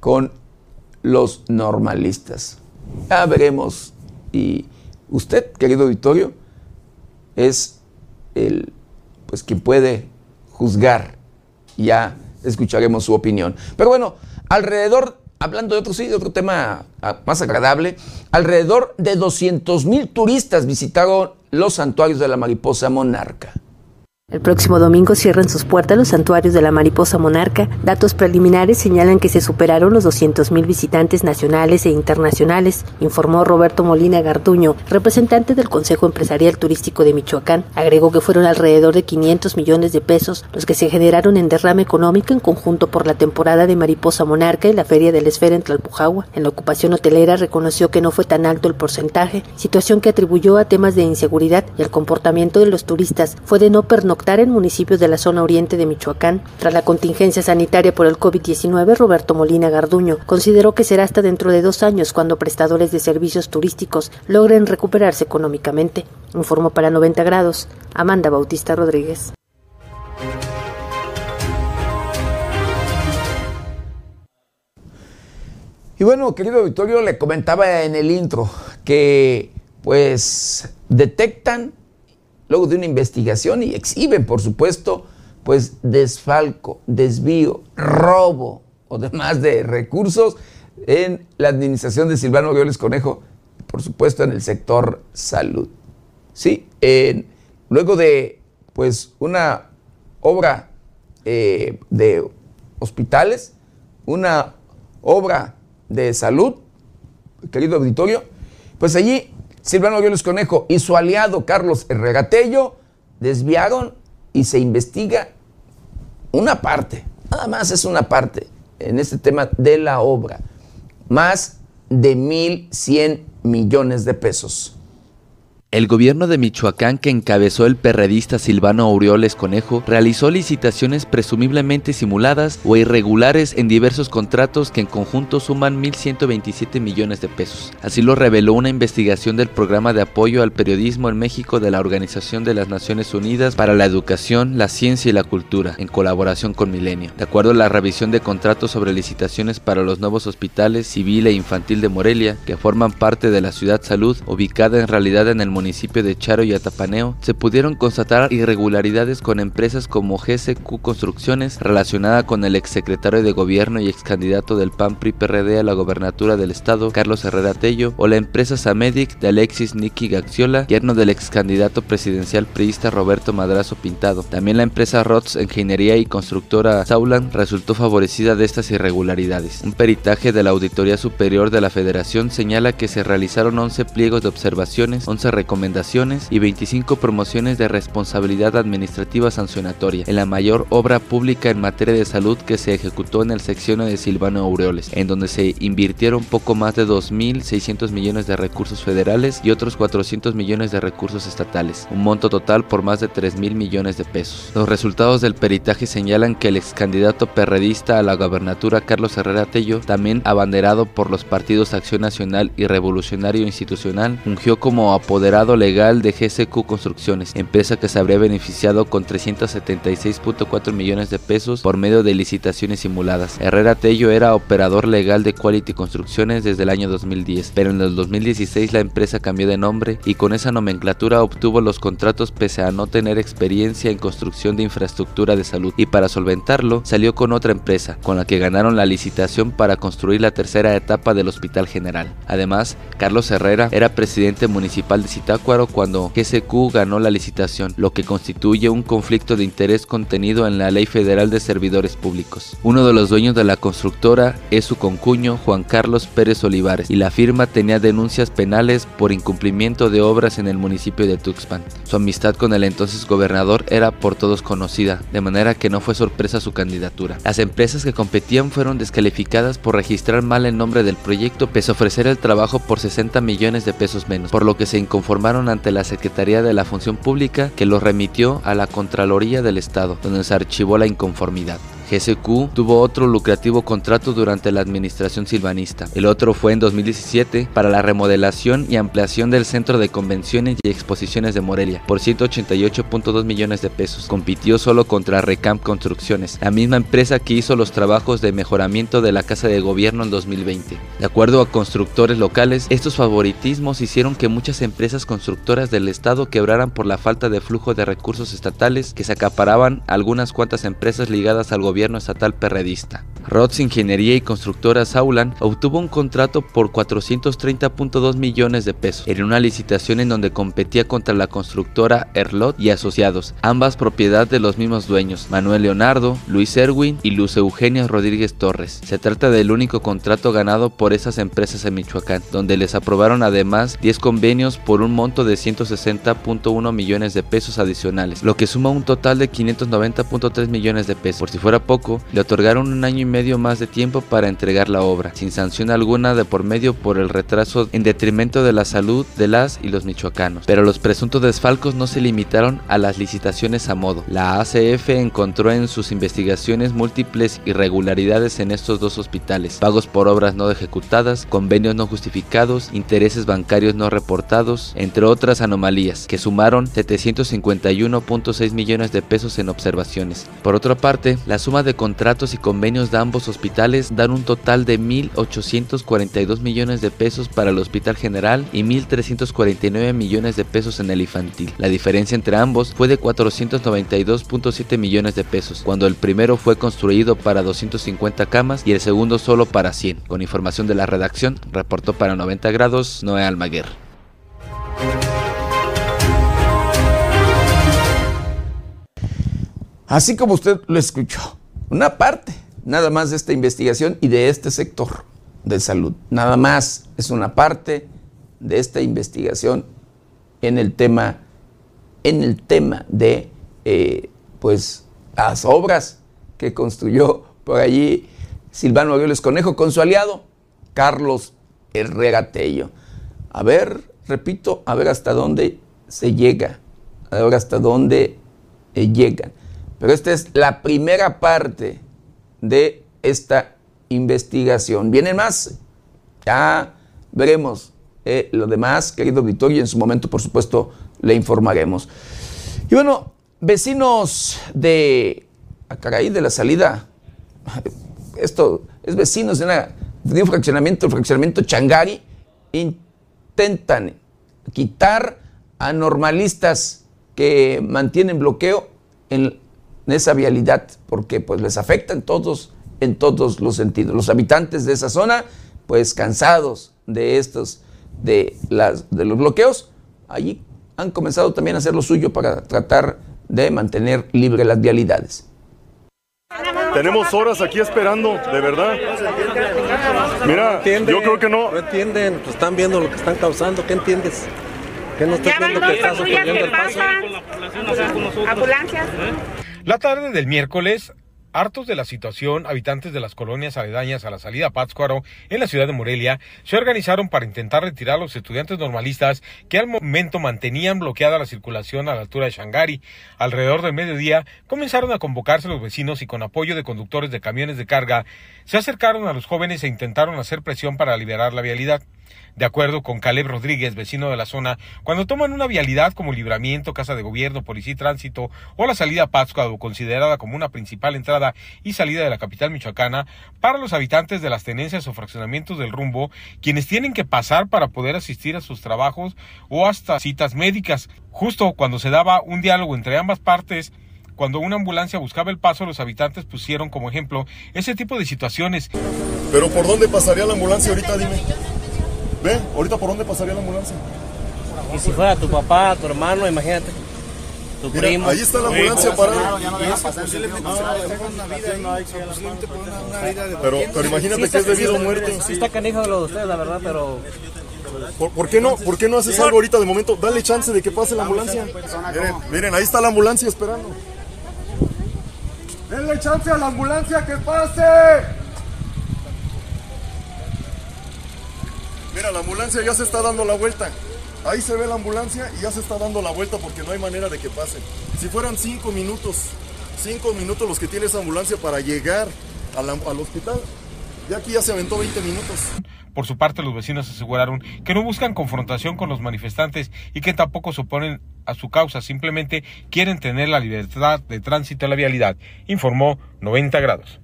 con los normalistas. Ya veremos. Y usted, querido auditorio, es el, pues, quien puede juzgar. Ya escucharemos su opinión. Pero bueno, alrededor hablando de otro, sí, de otro tema ah, más agradable, alrededor de 200 mil turistas visitaron los santuarios de la mariposa monarca. El próximo domingo cierran sus puertas los santuarios de la mariposa monarca. Datos preliminares señalan que se superaron los 200.000 visitantes nacionales e internacionales, informó Roberto Molina Garduño, representante del Consejo Empresarial Turístico de Michoacán. Agregó que fueron alrededor de 500 millones de pesos los que se generaron en derrame económico en conjunto por la temporada de mariposa monarca y la feria de la esfera en Tlalpujagua. En la ocupación hotelera reconoció que no fue tan alto el porcentaje, situación que atribuyó a temas de inseguridad y el comportamiento de los turistas fue de no pernoctar en municipios de la zona oriente de Michoacán. Tras la contingencia sanitaria por el COVID-19, Roberto Molina Garduño consideró que será hasta dentro de dos años cuando prestadores de servicios turísticos logren recuperarse económicamente. Informó para 90 grados Amanda Bautista Rodríguez. Y bueno, querido Victorio, le comentaba en el intro que pues detectan luego de una investigación y exhiben, por supuesto, pues desfalco, desvío, robo o demás de recursos en la administración de Silvano Aureoles Conejo, por supuesto en el sector salud. Sí, luego de pues una obra eh, de hospitales, una obra de salud, querido auditorio, pues allí Silvano Aureoles Conejo y su aliado Carlos Regatello desviaron y se investiga una parte, nada más es una parte en este tema de la obra, más de 1.100 millones de pesos. El gobierno de Michoacán que encabezó el perredista Silvano Aureoles Conejo realizó licitaciones presumiblemente simuladas o irregulares en diversos contratos que en conjunto suman 1.127 millones de pesos. Así lo reveló una investigación del programa de apoyo al periodismo en México de la Organización de las Naciones Unidas para la Educación, la Ciencia y la Cultura, en colaboración con Milenio. De acuerdo a la revisión de contratos sobre licitaciones para los nuevos hospitales civil e infantil de Morelia, que forman parte de la Ciudad Salud, ubicada en realidad en el municipio de Charo y Atapaneo, se pudieron constatar irregularidades con empresas como GCQ Construcciones, relacionada con el exsecretario de Gobierno y excandidato del PAN PRI PRD a la gobernatura del estado, Carlos Herrera Tello, o la empresa Samedic de Alexis Nicky Gaxiola, yerno del excandidato presidencial priista Roberto Madrazo Pintado. También la empresa ROTS Ingeniería y Constructora Saulan resultó favorecida de estas irregularidades. Un peritaje de la Auditoría Superior de la Federación señala que se realizaron 11 pliegos de observaciones, 11 recomendaciones y 25 promociones de responsabilidad administrativa sancionatoria en la mayor obra pública en materia de salud que se ejecutó en el secciono de Silvano Aureoles, en donde se invirtieron poco más de 2.600 millones de recursos federales y otros 400 millones de recursos estatales, un monto total por más de 3.000 millones de pesos. Los resultados del peritaje señalan que el ex candidato perredista a la gobernatura Carlos Herrera Tello, también abanderado por los partidos Acción Nacional y Revolucionario Institucional, fungió como apoderado legal de GCQ Construcciones, empresa que se habría beneficiado con 376.4 millones de pesos por medio de licitaciones simuladas. Herrera Tello era operador legal de Quality Construcciones desde el año 2010, pero en el 2016 la empresa cambió de nombre y con esa nomenclatura obtuvo los contratos pese a no tener experiencia en construcción de infraestructura de salud y para solventarlo salió con otra empresa, con la que ganaron la licitación para construir la tercera etapa del Hospital General. Además, Carlos Herrera era presidente municipal de Zitácuaro cuando GCQ ganó la licitación, lo que constituye un conflicto de interés contenido en la Ley Federal de Servidores Públicos. Uno de los dueños de la constructora es su concuño Juan Carlos Pérez Olivares y la firma tenía denuncias penales por incumplimiento de obras en el municipio de Tuxpan. Su amistad con el entonces gobernador era por todos conocida, de manera que no fue sorpresa su candidatura. Las empresas que competían fueron descalificadas por registrar mal el nombre del proyecto pese a ofrecer el trabajo por 60 millones de pesos menos, por lo que se inconformaron ante la Secretaría de la Función Pública que los remitió a la Contraloría del Estado, donde se archivó la inconformidad. GSQ tuvo otro lucrativo contrato durante la administración silvanista. El otro fue en 2017 para la remodelación y ampliación del Centro de Convenciones y Exposiciones de Morelia por 188.2 millones de pesos. Compitió solo contra Recamp Construcciones, la misma empresa que hizo los trabajos de mejoramiento de la Casa de Gobierno en 2020. De acuerdo a constructores locales, estos favoritismos hicieron que muchas empresas constructoras del estado quebraran por la falta de flujo de recursos estatales que se acaparaban algunas cuantas empresas ligadas al gobierno estatal perredista. Rods Ingeniería y Constructora Saulan obtuvo un contrato por 430.2 millones de pesos en una licitación en donde competía contra la constructora Erlot y Asociados, ambas propiedad de los mismos dueños, Manuel Leonardo, Luis Erwin y Luz Eugenia Rodríguez Torres. Se trata del único contrato ganado por esas empresas en Michoacán, donde les aprobaron además 10 convenios por un monto de 160.1 millones de pesos adicionales, lo que suma un total de 590.3 millones de pesos. Por si fuera poco, le otorgaron un año y medio más de tiempo para entregar la obra, sin sanción alguna de por medio por el retraso en detrimento de la salud de las y los michoacanos. Pero los presuntos desfalcos no se limitaron a las licitaciones a modo. La ACF encontró en sus investigaciones múltiples irregularidades en estos dos hospitales, pagos por obras no ejecutadas, convenios no justificados, intereses bancarios no reportados, entre otras anomalías, que sumaron 751.6 millones de pesos en observaciones. Por otra parte, la suma de contratos y convenios de ambos hospitales dan un total de 1.842 millones de pesos para el Hospital General y 1.349 millones de pesos en el infantil. La diferencia entre ambos fue de 492.7 millones de pesos, cuando el primero fue construido para 250 camas y el segundo solo para 100. Con información de la redacción, reportó para 90 grados Noé Almaguer. Así como usted lo escuchó, una parte nada más de esta investigación y de este sector de salud. Nada más es una parte de esta investigación en el tema, en el tema de eh, pues las obras que construyó por allí Silvano Aureoles Conejo con su aliado Carlos Herrera Tello. A ver, repito, a ver hasta dónde se llega, a ver hasta dónde eh, llegan. Pero esta es la primera parte de esta investigación. Vienen más, ya veremos eh, lo demás, querido auditorio, y en su momento, por supuesto, le informaremos. Y bueno, vecinos de Acaraí, de la salida, esto es vecinos de un fraccionamiento, el fraccionamiento Changari, intentan quitar a normalistas que mantienen bloqueo en, esa vialidad, porque pues les afecta en todos, en todos los sentidos. Los habitantes de esa zona, pues cansados de estos, de, las, de los bloqueos, allí han comenzado también a hacer lo suyo para tratar de mantener libre las vialidades. Tenemos horas aquí esperando, de verdad. Mira, yo creo que no. No entienden, pues están viendo lo que están causando, ¿qué entiendes? ¿Qué no estás viendo que está sucediendo el paso? Ambulancias. La tarde del miércoles, Hartos de la situación, habitantes de las colonias aledañas a la salida Pátzcuaro, en la ciudad de Morelia, se organizaron para intentar retirar a los estudiantes normalistas que al momento mantenían bloqueada la circulación a la altura de Shangari. Alrededor del mediodía comenzaron a convocarse los vecinos y con apoyo de conductores de camiones de carga, se acercaron a los jóvenes e intentaron hacer presión para liberar la vialidad. De acuerdo con Caleb Rodríguez, vecino de la zona, cuando toman una vialidad como Libramiento, Casa de Gobierno, Policía y Tránsito o la salida a Pátzcuaro, considerada como una principal entrada y salida de la capital michoacana, para los habitantes de las tenencias o fraccionamientos del rumbo, quienes tienen que pasar para poder asistir a sus trabajos o hasta citas médicas. Justo cuando se daba un diálogo entre ambas partes, cuando una ambulancia buscaba el paso, los habitantes pusieron como ejemplo ese tipo de situaciones. Pero ¿por dónde pasaría la ambulancia ahorita? Dime. Ve, ahorita por dónde pasaría la ambulancia. Y si fuera tu papá, tu hermano, imagínate. Tu Mira, primo. ahí está la ambulancia parada. Pero, pero imagínate que es debido a muerte. Sí está canijo lo de ustedes, la verdad, pero... ¿Por, por qué no, ¿Por qué no haces algo ahorita de momento? Dale chance de que pase la ambulancia. Miren, miren, ahí está la ambulancia esperando. Denle chance a la ambulancia que pase. La ambulancia ya se está dando la vuelta. Ahí se ve la ambulancia y ya se está dando la vuelta porque no hay manera de que pase. Si fueran cinco minutos, cinco minutos los que tiene esa ambulancia para llegar a al hospital, ya aquí ya se aventó 20 minutos. Por su parte, los vecinos aseguraron que no buscan confrontación con los manifestantes y que tampoco se oponen a su causa, simplemente quieren tener la libertad de tránsito en la vialidad, informó 90 grados.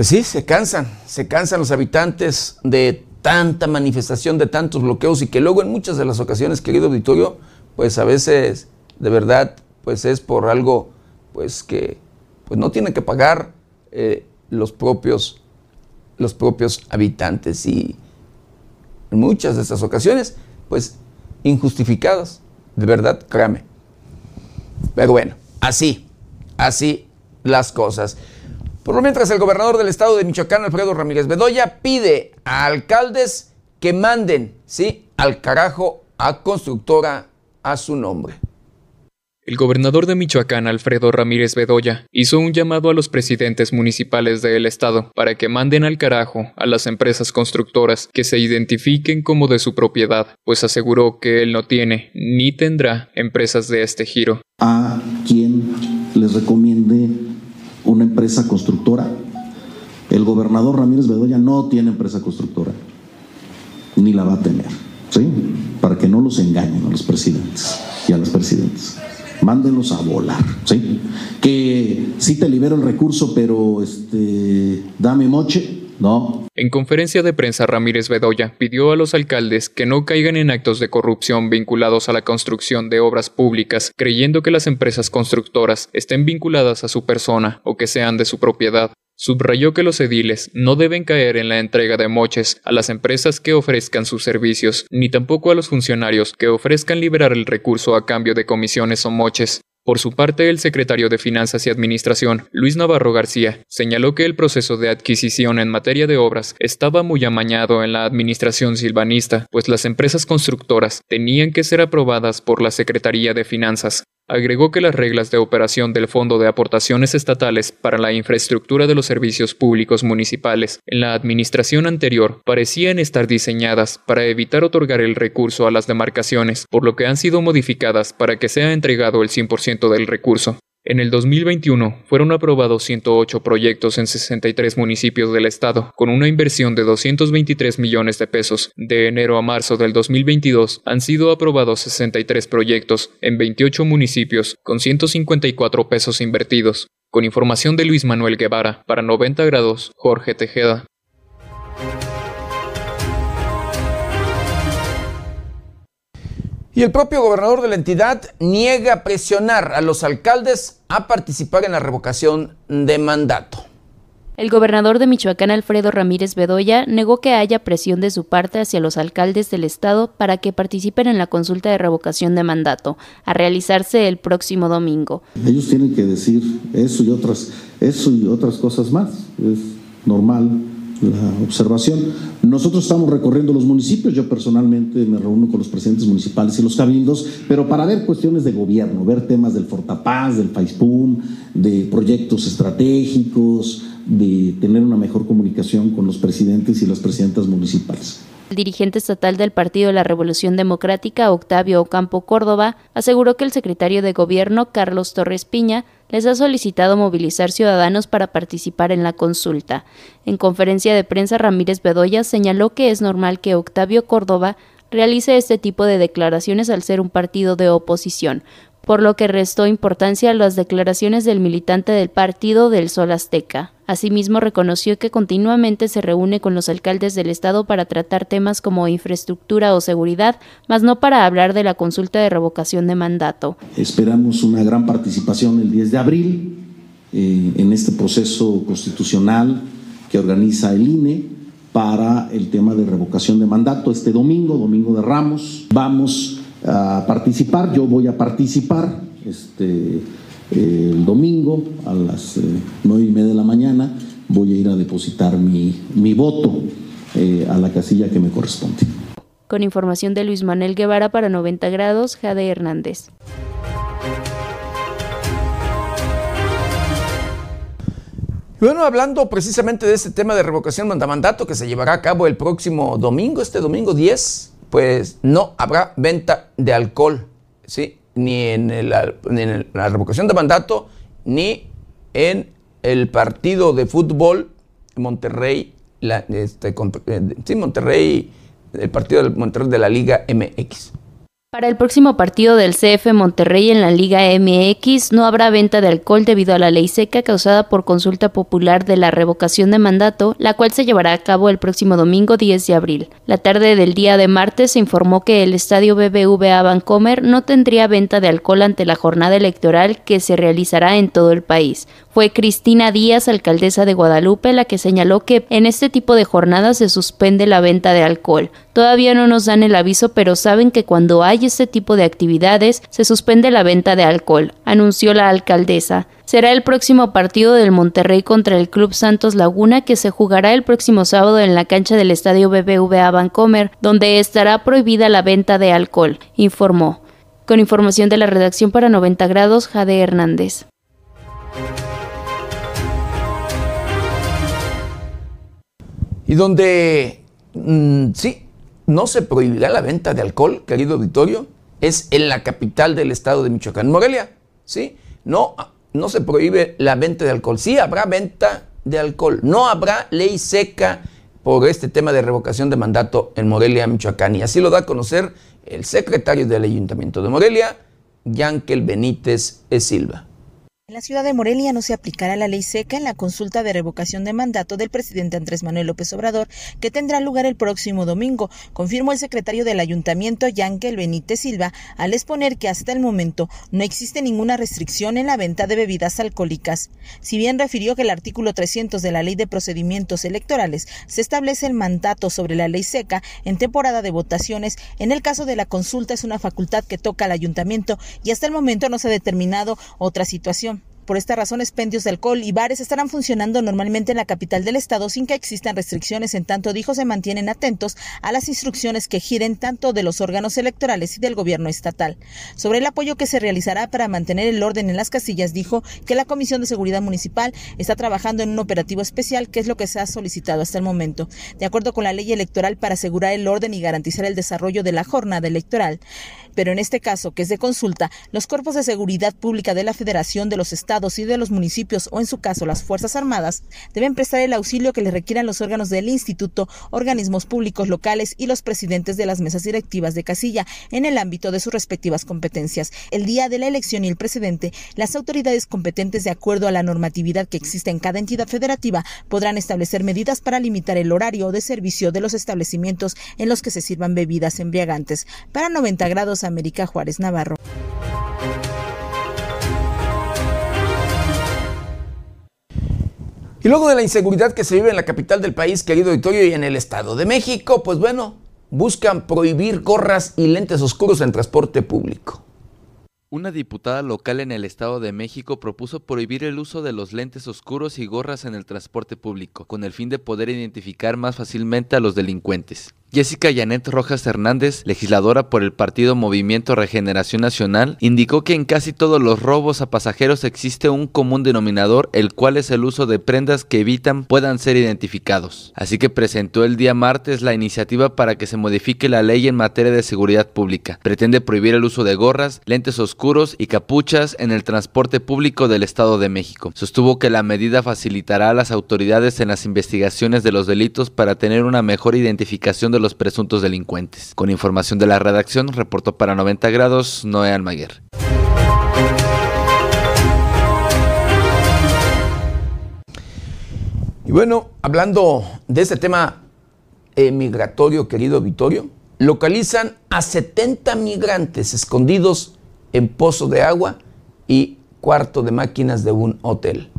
Sí, se cansan, se cansan los habitantes de tanta manifestación, de tantos bloqueos y que luego en muchas de las ocasiones, querido auditorio, pues a veces de verdad pues es por algo pues que pues no tienen que pagar eh, los propios los propios habitantes y en muchas de estas ocasiones pues injustificadas, de verdad, créame. Pero bueno, así, así las cosas. Por lo mientras, el gobernador del estado de Michoacán, Alfredo Ramírez Bedoya, pide a alcaldes que manden, sí, al carajo a constructora a su nombre. El gobernador de Michoacán, Alfredo Ramírez Bedoya, hizo un llamado a los presidentes municipales del estado para que manden al carajo a las empresas constructoras que se identifiquen como de su propiedad, pues aseguró que él no tiene ni tendrá empresas de este giro. a quien les recomiende empresa constructora. El gobernador Ramírez Bedoya no tiene empresa constructora, ni la va a tener, ¿sí? Para que no los engañen a los presidentes y a las presidentes. Mándenlos a volar, ¿sí? Que sí te libero el recurso, pero este, dame moche, no, En conferencia de prensa, Ramírez Bedoya pidió a los alcaldes que no caigan en actos de corrupción vinculados a la construcción de obras públicas, creyendo que las empresas constructoras estén vinculadas a su persona o que sean de su propiedad. Subrayó que los ediles no deben caer en la entrega de moches a las empresas que ofrezcan sus servicios, ni tampoco a los funcionarios que ofrezcan liberar el recurso a cambio de comisiones o moches. Por su parte, el secretario de Finanzas y Administración, Luis Navarro García, señaló que el proceso de adquisición en materia de obras estaba muy amañado en la administración silvanista, pues las empresas constructoras tenían que ser aprobadas por la Secretaría de Finanzas. Agregó que las reglas de operación del Fondo de Aportaciones Estatales para la Infraestructura de los Servicios Públicos Municipales en la administración anterior parecían estar diseñadas para evitar otorgar el recurso a las demarcaciones, por lo que han sido modificadas para que sea entregado el 100% del recurso. En el 2021 fueron aprobados 108 proyectos en 63 municipios del estado, con una inversión de 223 millones de pesos. De enero a marzo del 2022 han sido aprobados 63 proyectos en 28 municipios, con 154 pesos invertidos. Con información de Luis Manuel Guevara, para 90 grados, Jorge Tejeda. Y el propio gobernador de la entidad niega presionar a los alcaldes a participar en la revocación de mandato. El gobernador de Michoacán, Alfredo Ramírez Bedoya, negó que haya presión de su parte hacia los alcaldes del estado para que participen en la consulta de revocación de mandato, a realizarse el próximo domingo. Ellos tienen que decir eso y otras, eso y otras cosas más. Es normal la observación. Nosotros estamos recorriendo los municipios, yo personalmente me reúno con los presidentes municipales y los cabildos, pero para ver cuestiones de gobierno, ver temas del Fortapaz, del FAISPUM, de proyectos estratégicos, de tener una mejor comunicación con los presidentes y las presidentas municipales. El dirigente estatal del Partido de la Revolución Democrática, Octavio Ocampo Córdoba, aseguró que el secretario de Gobierno, Carlos Torres Piña, les ha solicitado movilizar ciudadanos para participar en la consulta. En conferencia de prensa, Ramírez Bedoya señaló que es normal que Octavio Córdoba realice este tipo de declaraciones al ser un partido de oposición, por lo que restó importancia a las declaraciones del militante del partido del Sol Azteca. Asimismo, reconoció que continuamente se reúne con los alcaldes del Estado para tratar temas como infraestructura o seguridad, mas no para hablar de la consulta de revocación de mandato. Esperamos una gran participación el 10 de abril eh, en este proceso constitucional que organiza el INE para el tema de revocación de mandato este domingo, domingo de Ramos. Vamos a participar, yo voy a participar este, el domingo a las eh, nueve y media de la mañana, voy a ir a depositar mi, mi voto eh, a la casilla que me corresponde. Con información de Luis Manuel Guevara para 90 grados, Jade Hernández. Bueno, hablando precisamente de este tema de revocación de mandato que se llevará a cabo el próximo domingo, este domingo 10, pues no habrá venta de alcohol, ¿sí? Ni en, la revocación de mandato, ni en el partido de fútbol Monterrey, la, este, eh, sí, Monterrey, el partido de Monterrey de la Liga MX. Para el próximo partido del CF Monterrey en la Liga MX no habrá venta de alcohol debido a la ley seca causada por consulta popular de la revocación de mandato, la cual se llevará a cabo el próximo domingo 10 de abril. La tarde del día de martes se informó que el estadio BBVA Bancomer no tendría venta de alcohol ante la jornada electoral que se realizará en todo el país. Fue Cristina Díaz, alcaldesa de Guadalupe, la que señaló que en este tipo de jornadas se suspende la venta de alcohol. Todavía no nos dan el aviso, pero saben que cuando hay este tipo de actividades se suspende la venta de alcohol, anunció la alcaldesa. Será el próximo partido del Monterrey contra el Club Santos Laguna que se jugará el próximo sábado en la cancha del Estadio BBVA Bancomer, donde estará prohibida la venta de alcohol, informó. Con información de la redacción para 90 grados, Jade Hernández. y donde mm, sí, no se prohibirá la venta de alcohol, querido auditorio, es en la capital del estado de Michoacán, Morelia. ¿sí? No, no se prohíbe la venta de alcohol. Sí habrá venta de alcohol. No habrá ley seca por este tema de revocación de mandato en Morelia, Michoacán. Y así lo da a conocer el secretario del Ayuntamiento de Morelia, Yankel Benítez E. Silva. En la ciudad de Morelia no se aplicará la ley seca en la consulta de revocación de mandato del presidente Andrés Manuel López Obrador, que tendrá lugar el próximo domingo, confirmó el secretario del ayuntamiento, Yankel Benítez Silva, al exponer que hasta el momento no existe ninguna restricción en la venta de bebidas alcohólicas. Si bien refirió que el artículo 300 de la Ley de Procedimientos Electorales se establece el mandato sobre la ley seca en temporada de votaciones, en el caso de la consulta es una facultad que toca al ayuntamiento y hasta el momento no se ha determinado otra situación. Por esta razón, expendios de alcohol y bares estarán funcionando normalmente en la capital del estado sin que existan restricciones, en tanto dijo se mantienen atentos a las instrucciones que giren tanto de los órganos electorales y del gobierno estatal. Sobre el apoyo que se realizará para mantener el orden en las casillas, dijo que la Comisión de Seguridad Municipal está trabajando en un operativo especial, que es lo que se ha solicitado hasta el momento. De acuerdo con la ley electoral para asegurar el orden y garantizar el desarrollo de la jornada electoral, pero en este caso, que es de consulta, los cuerpos de seguridad pública de la Federación de los Estados y de los municipios, o en su caso las Fuerzas Armadas, deben prestar el auxilio que les requieran los órganos del instituto, organismos públicos locales y los presidentes de las mesas directivas de casilla en el ámbito de sus respectivas competencias. El día de la elección y el presidente, las autoridades competentes, de acuerdo a la normatividad que existe en cada entidad federativa, podrán establecer medidas para limitar el horario de servicio de los establecimientos en los que se sirvan bebidas embriagantes. Para 90 grados América Juárez Navarro. Y luego de la inseguridad que se vive en la capital del país, querido auditorio, y en el Estado de México, pues bueno, buscan prohibir gorras y lentes oscuros en transporte público. Una diputada local en el Estado de México propuso prohibir el uso de los lentes oscuros y gorras en el transporte público, con el fin de poder identificar más fácilmente a los delincuentes. Jessica Yanet Rojas Hernández, legisladora por el partido Movimiento Regeneración Nacional, indicó que en casi todos los robos a pasajeros existe un común denominador, el cual es el uso de prendas que evitan puedan ser identificados. Así que presentó el día martes la iniciativa para que se modifique la ley en materia de seguridad pública. Pretende prohibir el uso de gorras, lentes oscuros y capuchas en el transporte público del Estado de México. Sostuvo que la medida facilitará a las autoridades en las investigaciones de los delitos para tener una mejor identificación de los presuntos delincuentes. Con información de la redacción, reportó para 90 grados Noé Almaguer. Y bueno, hablando de este tema migratorio, querido Vittorio, localizan a 70 migrantes escondidos en pozo de agua y cuarto de máquinas de un hotel.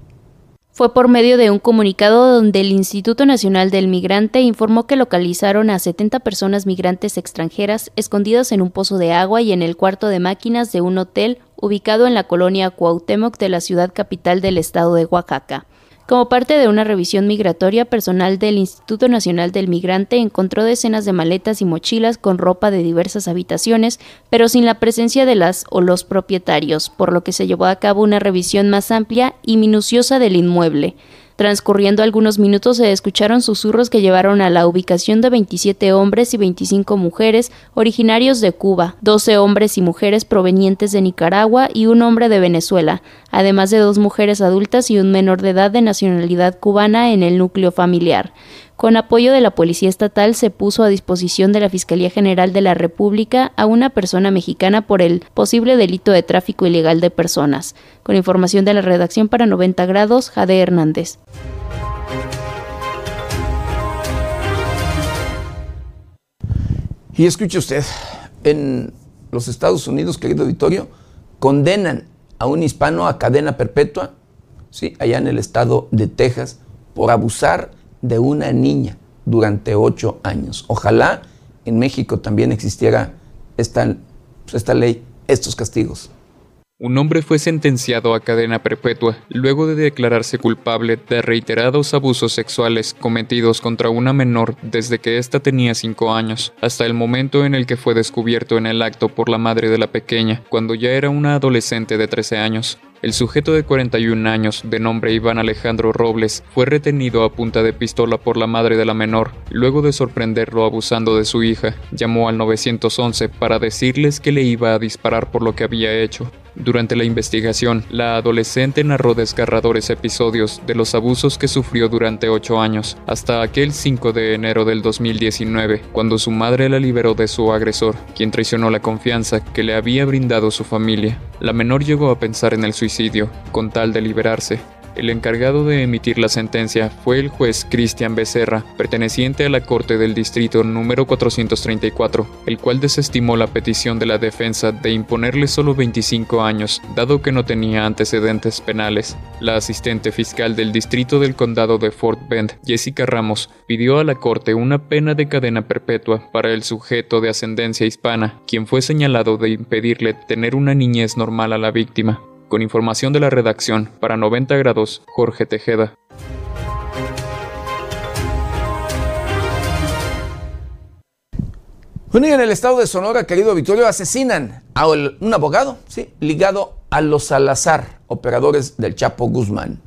Fue por medio de un comunicado donde el Instituto Nacional del Migrante informó que localizaron a 70 personas migrantes extranjeras escondidas en un pozo de agua y en el cuarto de máquinas de un hotel ubicado en la colonia Cuauhtémoc de la ciudad capital del estado de Oaxaca. Como parte de una revisión migratoria, personal del Instituto Nacional del Migrante encontró decenas de maletas y mochilas con ropa de diversas habitaciones, pero sin la presencia de las o los propietarios, por lo que se llevó a cabo una revisión más amplia y minuciosa del inmueble. Transcurriendo algunos minutos se escucharon susurros que llevaron a la ubicación de 27 hombres y 25 mujeres originarios de Cuba, 12 hombres y mujeres provenientes de Nicaragua y un hombre de Venezuela, además de dos mujeres adultas y un menor de edad de nacionalidad cubana en el núcleo familiar. Con apoyo de la Policía Estatal se puso a disposición de la Fiscalía General de la República a una persona mexicana por el posible delito de tráfico ilegal de personas. Con información de la redacción para 90 grados, Jade Hernández. Y escuche usted, en los Estados Unidos, querido auditorio, condenan a un hispano a cadena perpetua, ¿sí? allá en el estado de Texas, por abusar de una niña durante ocho años. Ojalá en México también existiera esta, pues, esta ley, estos castigos. Un hombre fue sentenciado a cadena perpetua luego de declararse culpable de reiterados abusos sexuales cometidos contra una menor desde que ésta tenía cinco años, hasta el momento en el que fue descubierto en el acto por la madre de la pequeña, cuando ya era una adolescente de 13 años. El sujeto de 41 años, de nombre Iván Alejandro Robles, fue retenido a punta de pistola por la madre de la menor. Luego de sorprenderlo abusando de su hija, llamó al 911 para decirles que le iba a disparar por lo que había hecho. Durante la investigación, la adolescente narró desgarradores episodios de los abusos que sufrió durante ocho años, hasta aquel 5 de enero del 2019, cuando su madre la liberó de su agresor, quien traicionó la confianza que le había brindado su familia. La menor llegó a pensar en el suicidio, con tal de liberarse, el encargado de emitir la sentencia fue el juez Cristian Becerra, perteneciente a la Corte del Distrito número 434, el cual desestimó la petición de la defensa de imponerle solo 25 años, dado que no tenía antecedentes penales. La asistente fiscal del Distrito del Condado de Fort Bend, Jessica Ramos, pidió a la Corte una pena de cadena perpetua para el sujeto de ascendencia hispana, quien fue señalado de impedirle tener una niñez normal a la víctima. Con información de la redacción, para 90 grados, Jorge Tejeda. Un día en el estado de Sonora, querido Victorio, asesinan a un abogado, ligado a los Salazar, operadores del Chapo Guzmán.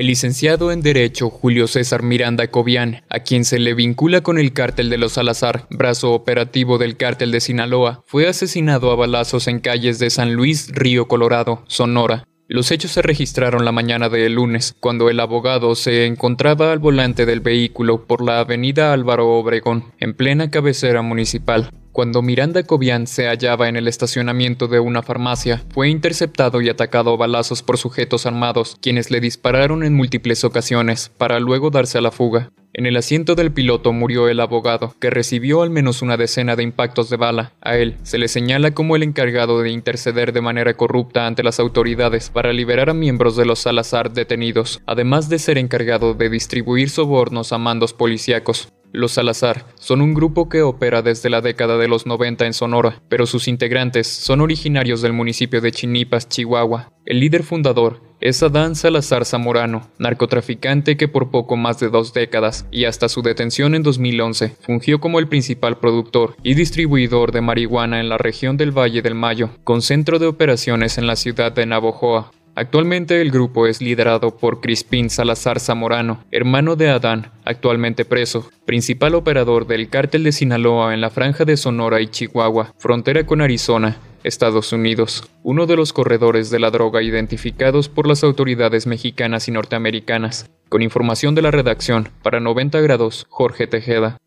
El licenciado en Derecho Julio César Miranda Cobian, a quien se le vincula con el cártel de los Salazar, brazo operativo del cártel de Sinaloa, fue asesinado a balazos en calles de San Luis, Río Colorado, Sonora. Los hechos se registraron la mañana del lunes, cuando el abogado se encontraba al volante del vehículo por la avenida Álvaro Obregón, en plena cabecera municipal. Cuando Miranda Cobian se hallaba en el estacionamiento de una farmacia, fue interceptado y atacado a balazos por sujetos armados, quienes le dispararon en múltiples ocasiones, para luego darse a la fuga. En el asiento del piloto murió el abogado, que recibió al menos una decena de impactos de bala. A él se le señala como el encargado de interceder de manera corrupta ante las autoridades para liberar a miembros de los Salazar detenidos, además de ser encargado de distribuir sobornos a mandos policíacos. Los Salazar son un grupo que opera desde la década de los 90 en Sonora, pero sus integrantes son originarios del municipio de Chinipas, Chihuahua. El líder fundador es Adán Salazar Zamorano, narcotraficante que por poco más de dos décadas y hasta su detención en 2011 fungió como el principal productor y distribuidor de marihuana en la región del Valle del Mayo, con centro de operaciones en la ciudad de Navojoa. Actualmente el grupo es liderado por Crispín Salazar Zamorano, hermano de Adán, actualmente preso, principal operador del cártel de Sinaloa en la franja de Sonora y Chihuahua, frontera con Arizona, Estados Unidos, uno de los corredores de la droga identificados por las autoridades mexicanas y norteamericanas. Con información de la redacción, para 90 grados, Jorge Tejeda.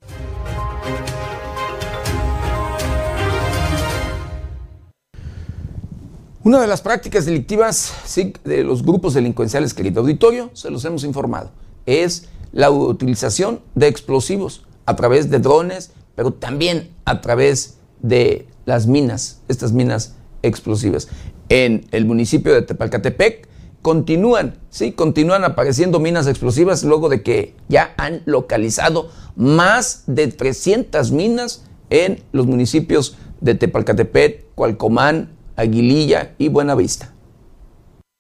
Una de las prácticas delictivas de los grupos delincuenciales, querido auditorio, se los hemos informado, es la utilización de explosivos a través de drones, pero también a través de las minas, estas minas explosivas. En el municipio de Tepalcatepec continúan, sí, continúan apareciendo minas explosivas luego de que ya han localizado más de 300 minas en los municipios de Tepalcatepec, Cualcomán, Aguililla y Buenavista.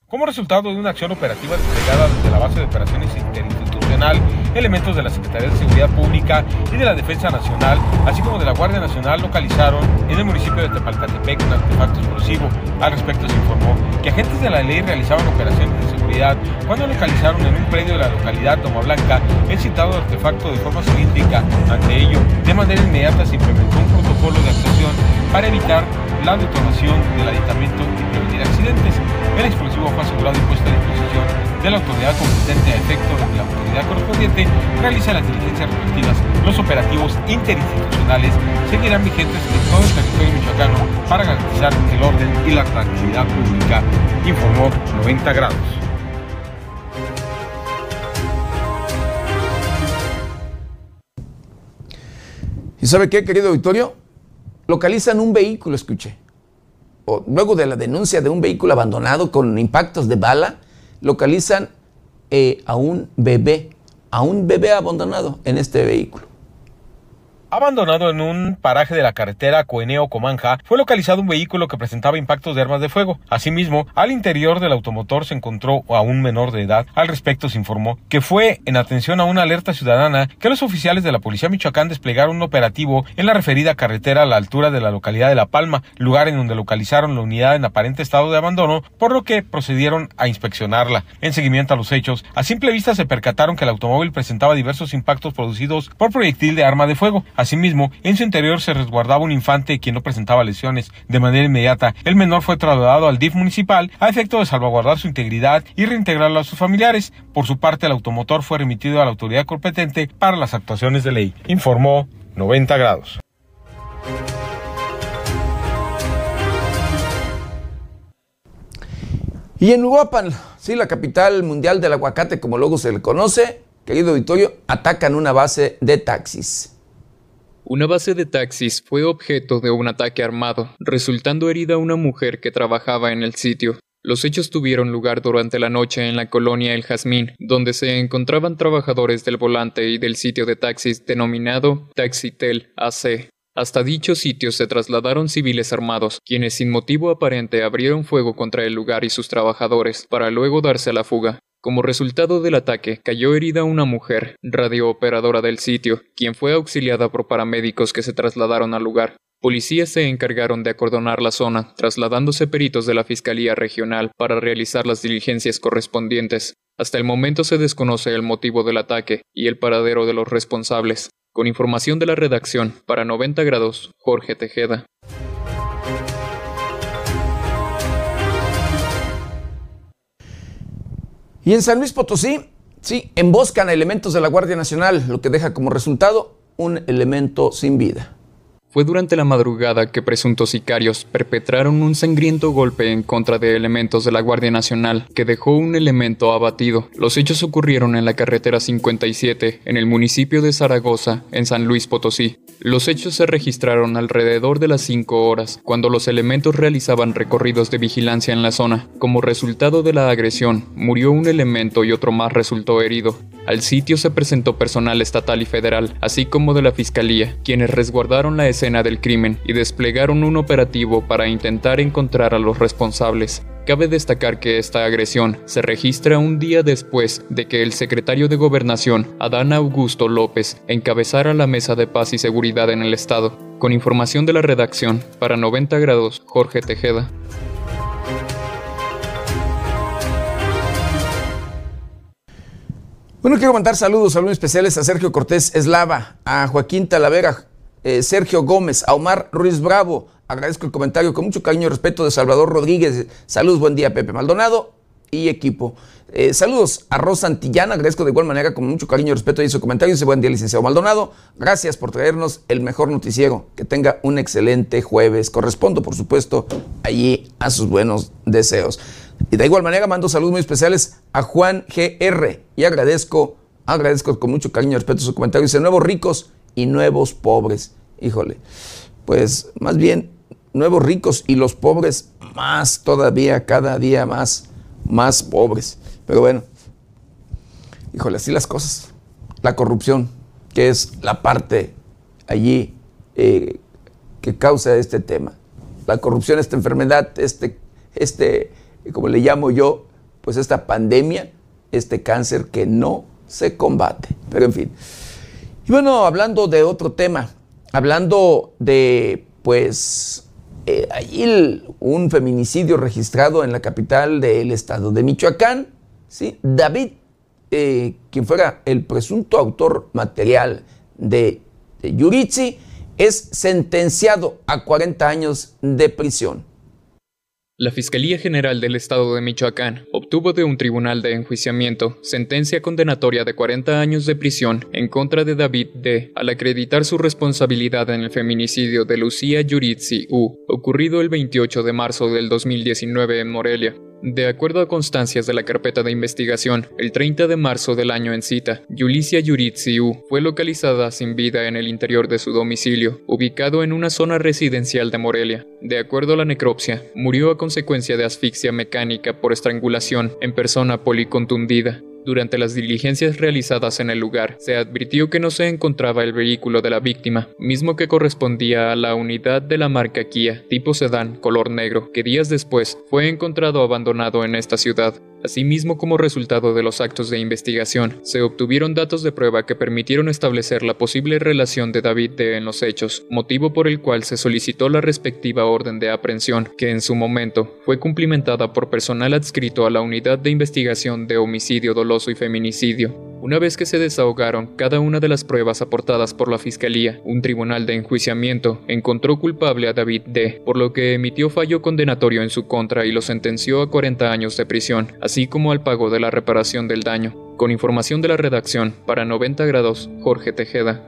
Como resultado de una acción operativa desplegada desde la base de operaciones interinstitucional, elementos de la Secretaría de Seguridad Pública y de la Defensa Nacional, así como de la Guardia Nacional, localizaron en el municipio de Tepalcatepec un artefacto explosivo. Al respecto se informó que agentes de la ley realizaban operaciones de seguridad cuando localizaron en un predio de la localidad Toma Blanca el citado artefacto de forma cilíndrica. Ante ello, de manera inmediata se implementó un protocolo de actuación para evitar la detonación del aditamento y prevenir accidentes. El explosivo fue asegurado y puesto a disposición de la autoridad competente a efecto de que la autoridad correspondiente realice las diligencias respectivas. Los operativos interinstitucionales seguirán vigentes en todo el territorio michoacano para garantizar el orden y la tranquilidad pública, informó 90 grados. ¿Y sabe qué, querido Victorio? localizan un vehículo, escuché. O, luego de la denuncia de un vehículo abandonado con impactos de bala, localizan eh, a un bebé, a un bebé abandonado en este vehículo. Abandonado en un paraje de la carretera Coeneo-Comanja, fue localizado un vehículo que presentaba impactos de armas de fuego. Asimismo, al interior del automotor se encontró a un menor de edad. Al respecto se informó que fue en atención a una alerta ciudadana que los oficiales de la Policía Michoacán desplegaron un operativo en la referida carretera a la altura de la localidad de La Palma, lugar en donde localizaron la unidad en aparente estado de abandono, por lo que procedieron a inspeccionarla. En seguimiento a los hechos, a simple vista se percataron que el automóvil presentaba diversos impactos producidos por proyectil de arma de fuego. Asimismo, en su interior se resguardaba un infante quien no presentaba lesiones. De manera inmediata, el menor fue trasladado al DIF municipal a efecto de salvaguardar su integridad y reintegrarlo a sus familiares. Por su parte, el automotor fue remitido a la autoridad competente para las actuaciones de ley, informó 90 grados. Y en Uruapan, sí, la capital mundial del aguacate, como luego se le conoce, querido Victorio, atacan una base de taxis. Una base de taxis fue objeto de un ataque armado, resultando herida una mujer que trabajaba en el sitio. Los hechos tuvieron lugar durante la noche en la colonia El Jazmín, donde se encontraban trabajadores del volante y del sitio de taxis denominado Taxitel AC. Hasta dicho sitio se trasladaron civiles armados, quienes sin motivo aparente abrieron fuego contra el lugar y sus trabajadores, para luego darse a la fuga. Como resultado del ataque, cayó herida una mujer, radiooperadora del sitio, quien fue auxiliada por paramédicos que se trasladaron al lugar. Policías se encargaron de acordonar la zona, trasladándose peritos de la Fiscalía Regional para realizar las diligencias correspondientes. Hasta el momento se desconoce el motivo del ataque y el paradero de los responsables. Con información de la redacción, para 90 grados, Jorge Tejeda. Y en San Luis Potosí, sí, emboscan elementos de la Guardia Nacional, lo que deja como resultado un elemento sin vida. Fue durante la madrugada que presuntos sicarios perpetraron un sangriento golpe en contra de elementos de la Guardia Nacional, que dejó un elemento abatido. Los hechos ocurrieron en la carretera 57, en el municipio de Zaragoza, en San Luis Potosí. Los hechos se registraron alrededor de las 5 horas, cuando los elementos realizaban recorridos de vigilancia en la zona. Como resultado de la agresión, murió un elemento y otro más resultó herido. Al sitio se presentó personal estatal y federal, así como de la Fiscalía, quienes resguardaron la escena del crimen y desplegaron un operativo para intentar encontrar a los responsables. Cabe destacar que esta agresión se registra un día después de que el secretario de Gobernación, Adán Augusto López, encabezara la Mesa de Paz y Seguridad en el Estado. Con información de la redacción, para 90 grados, Jorge Tejeda. Bueno, quiero mandar saludos, saludos especiales a Sergio Cortés Eslava, a Joaquín Talavera, eh, Sergio Gómez, a Omar Ruiz Bravo. Agradezco el comentario con mucho cariño y respeto de Salvador Rodríguez. Saludos, buen día, Pepe Maldonado y equipo. Eh, saludos a Rosa Antillana, agradezco de igual manera con mucho cariño y respeto y su comentario. Dice buen día, licenciado Maldonado. Gracias por traernos el mejor noticiero. Que tenga un excelente jueves. Correspondo, por supuesto, allí a sus buenos deseos. Y de igual manera mando saludos muy especiales a Juan GR y agradezco, agradezco con mucho cariño y respeto su comentario. Dice nuevos ricos y nuevos pobres. Híjole, pues más bien nuevos ricos y los pobres más todavía, cada día más, más pobres. Pero bueno, híjole, así las cosas. La corrupción, que es la parte allí eh, que causa este tema. La corrupción, esta enfermedad, este, este como le llamo yo, pues esta pandemia, este cáncer que no se combate. Pero en fin. Y bueno, hablando de otro tema, hablando de, pues, eh, allí un feminicidio registrado en la capital del estado de Michoacán, ¿sí? David, eh, quien fuera el presunto autor material de, de Yuritsi, es sentenciado a 40 años de prisión. La Fiscalía General del Estado de Michoacán obtuvo de un tribunal de enjuiciamiento sentencia condenatoria de 40 años de prisión en contra de David D. al acreditar su responsabilidad en el feminicidio de Lucía Yuritsi U, ocurrido el 28 de marzo del 2019 en Morelia. De acuerdo a constancias de la carpeta de investigación, el 30 de marzo del año en cita, Yulicia Yuritsiu fue localizada sin vida en el interior de su domicilio, ubicado en una zona residencial de Morelia. De acuerdo a la necropsia, murió a consecuencia de asfixia mecánica por estrangulación en persona policontundida. Durante las diligencias realizadas en el lugar, se advirtió que no se encontraba el vehículo de la víctima, mismo que correspondía a la unidad de la marca Kia, tipo sedán, color negro, que días después fue encontrado abandonado en esta ciudad. Asimismo, como resultado de los actos de investigación, se obtuvieron datos de prueba que permitieron establecer la posible relación de David D. en los hechos, motivo por el cual se solicitó la respectiva orden de aprehensión, que en su momento fue cumplimentada por personal adscrito a la Unidad de Investigación de Homicidio Doloso y Feminicidio. Una vez que se desahogaron cada una de las pruebas aportadas por la Fiscalía, un tribunal de enjuiciamiento encontró culpable a David D., por lo que emitió fallo condenatorio en su contra y lo sentenció a 40 años de prisión, así como al pago de la reparación del daño. Con información de la redacción, para 90 grados, Jorge Tejeda.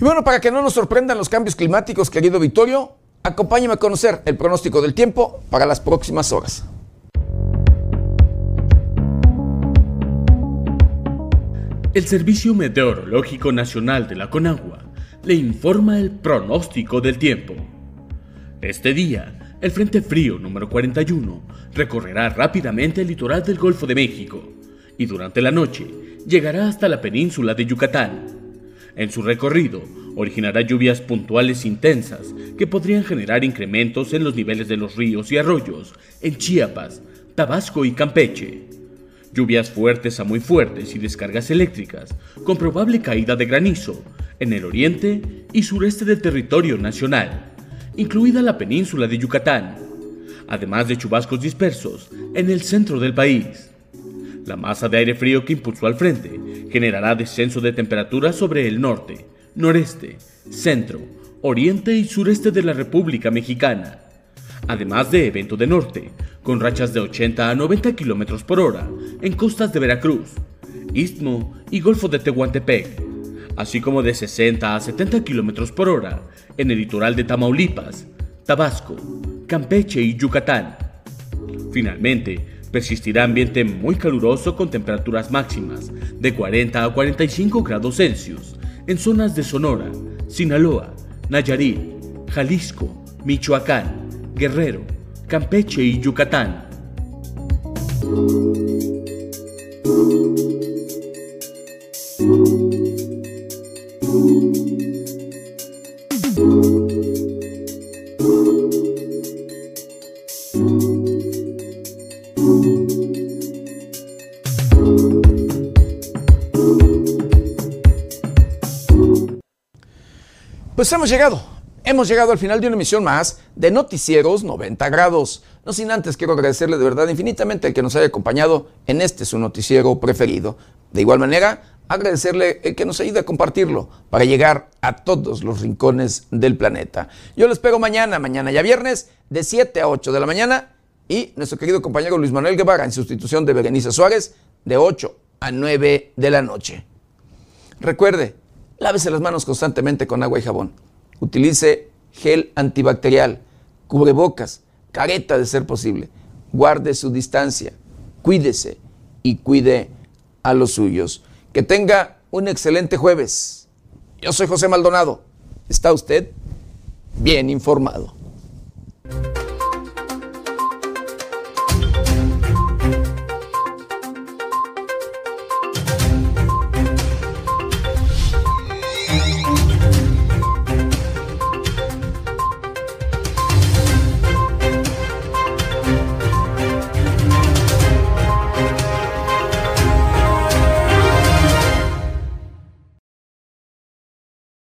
Y bueno, para que no nos sorprendan los cambios climáticos, querido Vittorio, Acompáñame a conocer el pronóstico del tiempo para las próximas horas. El Servicio Meteorológico Nacional de la Conagua le informa el pronóstico del tiempo. Este día, el Frente Frío número 41 recorrerá rápidamente el litoral del Golfo de México y durante la noche llegará hasta la península de Yucatán. En su recorrido, originará lluvias puntuales intensas que podrían generar incrementos en los niveles de los ríos y arroyos en Chiapas, Tabasco y Campeche. Lluvias fuertes a muy fuertes y descargas eléctricas, con probable caída de granizo en el oriente y sureste del territorio nacional, incluida la península de Yucatán, además de chubascos dispersos en el centro del país. La masa de aire frío que impulsó al frente generará descenso de temperatura sobre el norte, noreste, centro, oriente y sureste de la República Mexicana, además de evento de norte, con rachas de 80 a 90 km por hora en costas de Veracruz, Istmo y Golfo de Tehuantepec, así como de 60 a 70 km por hora en el litoral de Tamaulipas, Tabasco, Campeche y Yucatán. Finalmente, persistirá ambiente muy caluroso con temperaturas máximas de 40 a 45 grados Celsius en zonas de Sonora, Sinaloa, Nayarit, Jalisco, Michoacán, Guerrero, Campeche y Yucatán. Pues hemos llegado, hemos llegado al final de una emisión más de Noticieros 90 grados. No sin antes quiero agradecerle de verdad infinitamente el que nos haya acompañado en este su noticiero preferido. De igual manera, agradecerle el que nos ayude a compartirlo para llegar a todos los rincones del planeta. Yo lo espero mañana, mañana ya viernes, de 7 a 8 de la mañana y nuestro querido compañero Luis Manuel Guevara en sustitución de Berenice Suárez de 8 a 9 de la noche. Recuerde, Lávese las manos constantemente con agua y jabón. Utilice gel antibacterial, cubrebocas, careta de ser posible. Guarde su distancia, cuídese y cuide a los suyos. Que tenga un excelente jueves. Yo soy José Maldonado. ¿Está usted bien informado?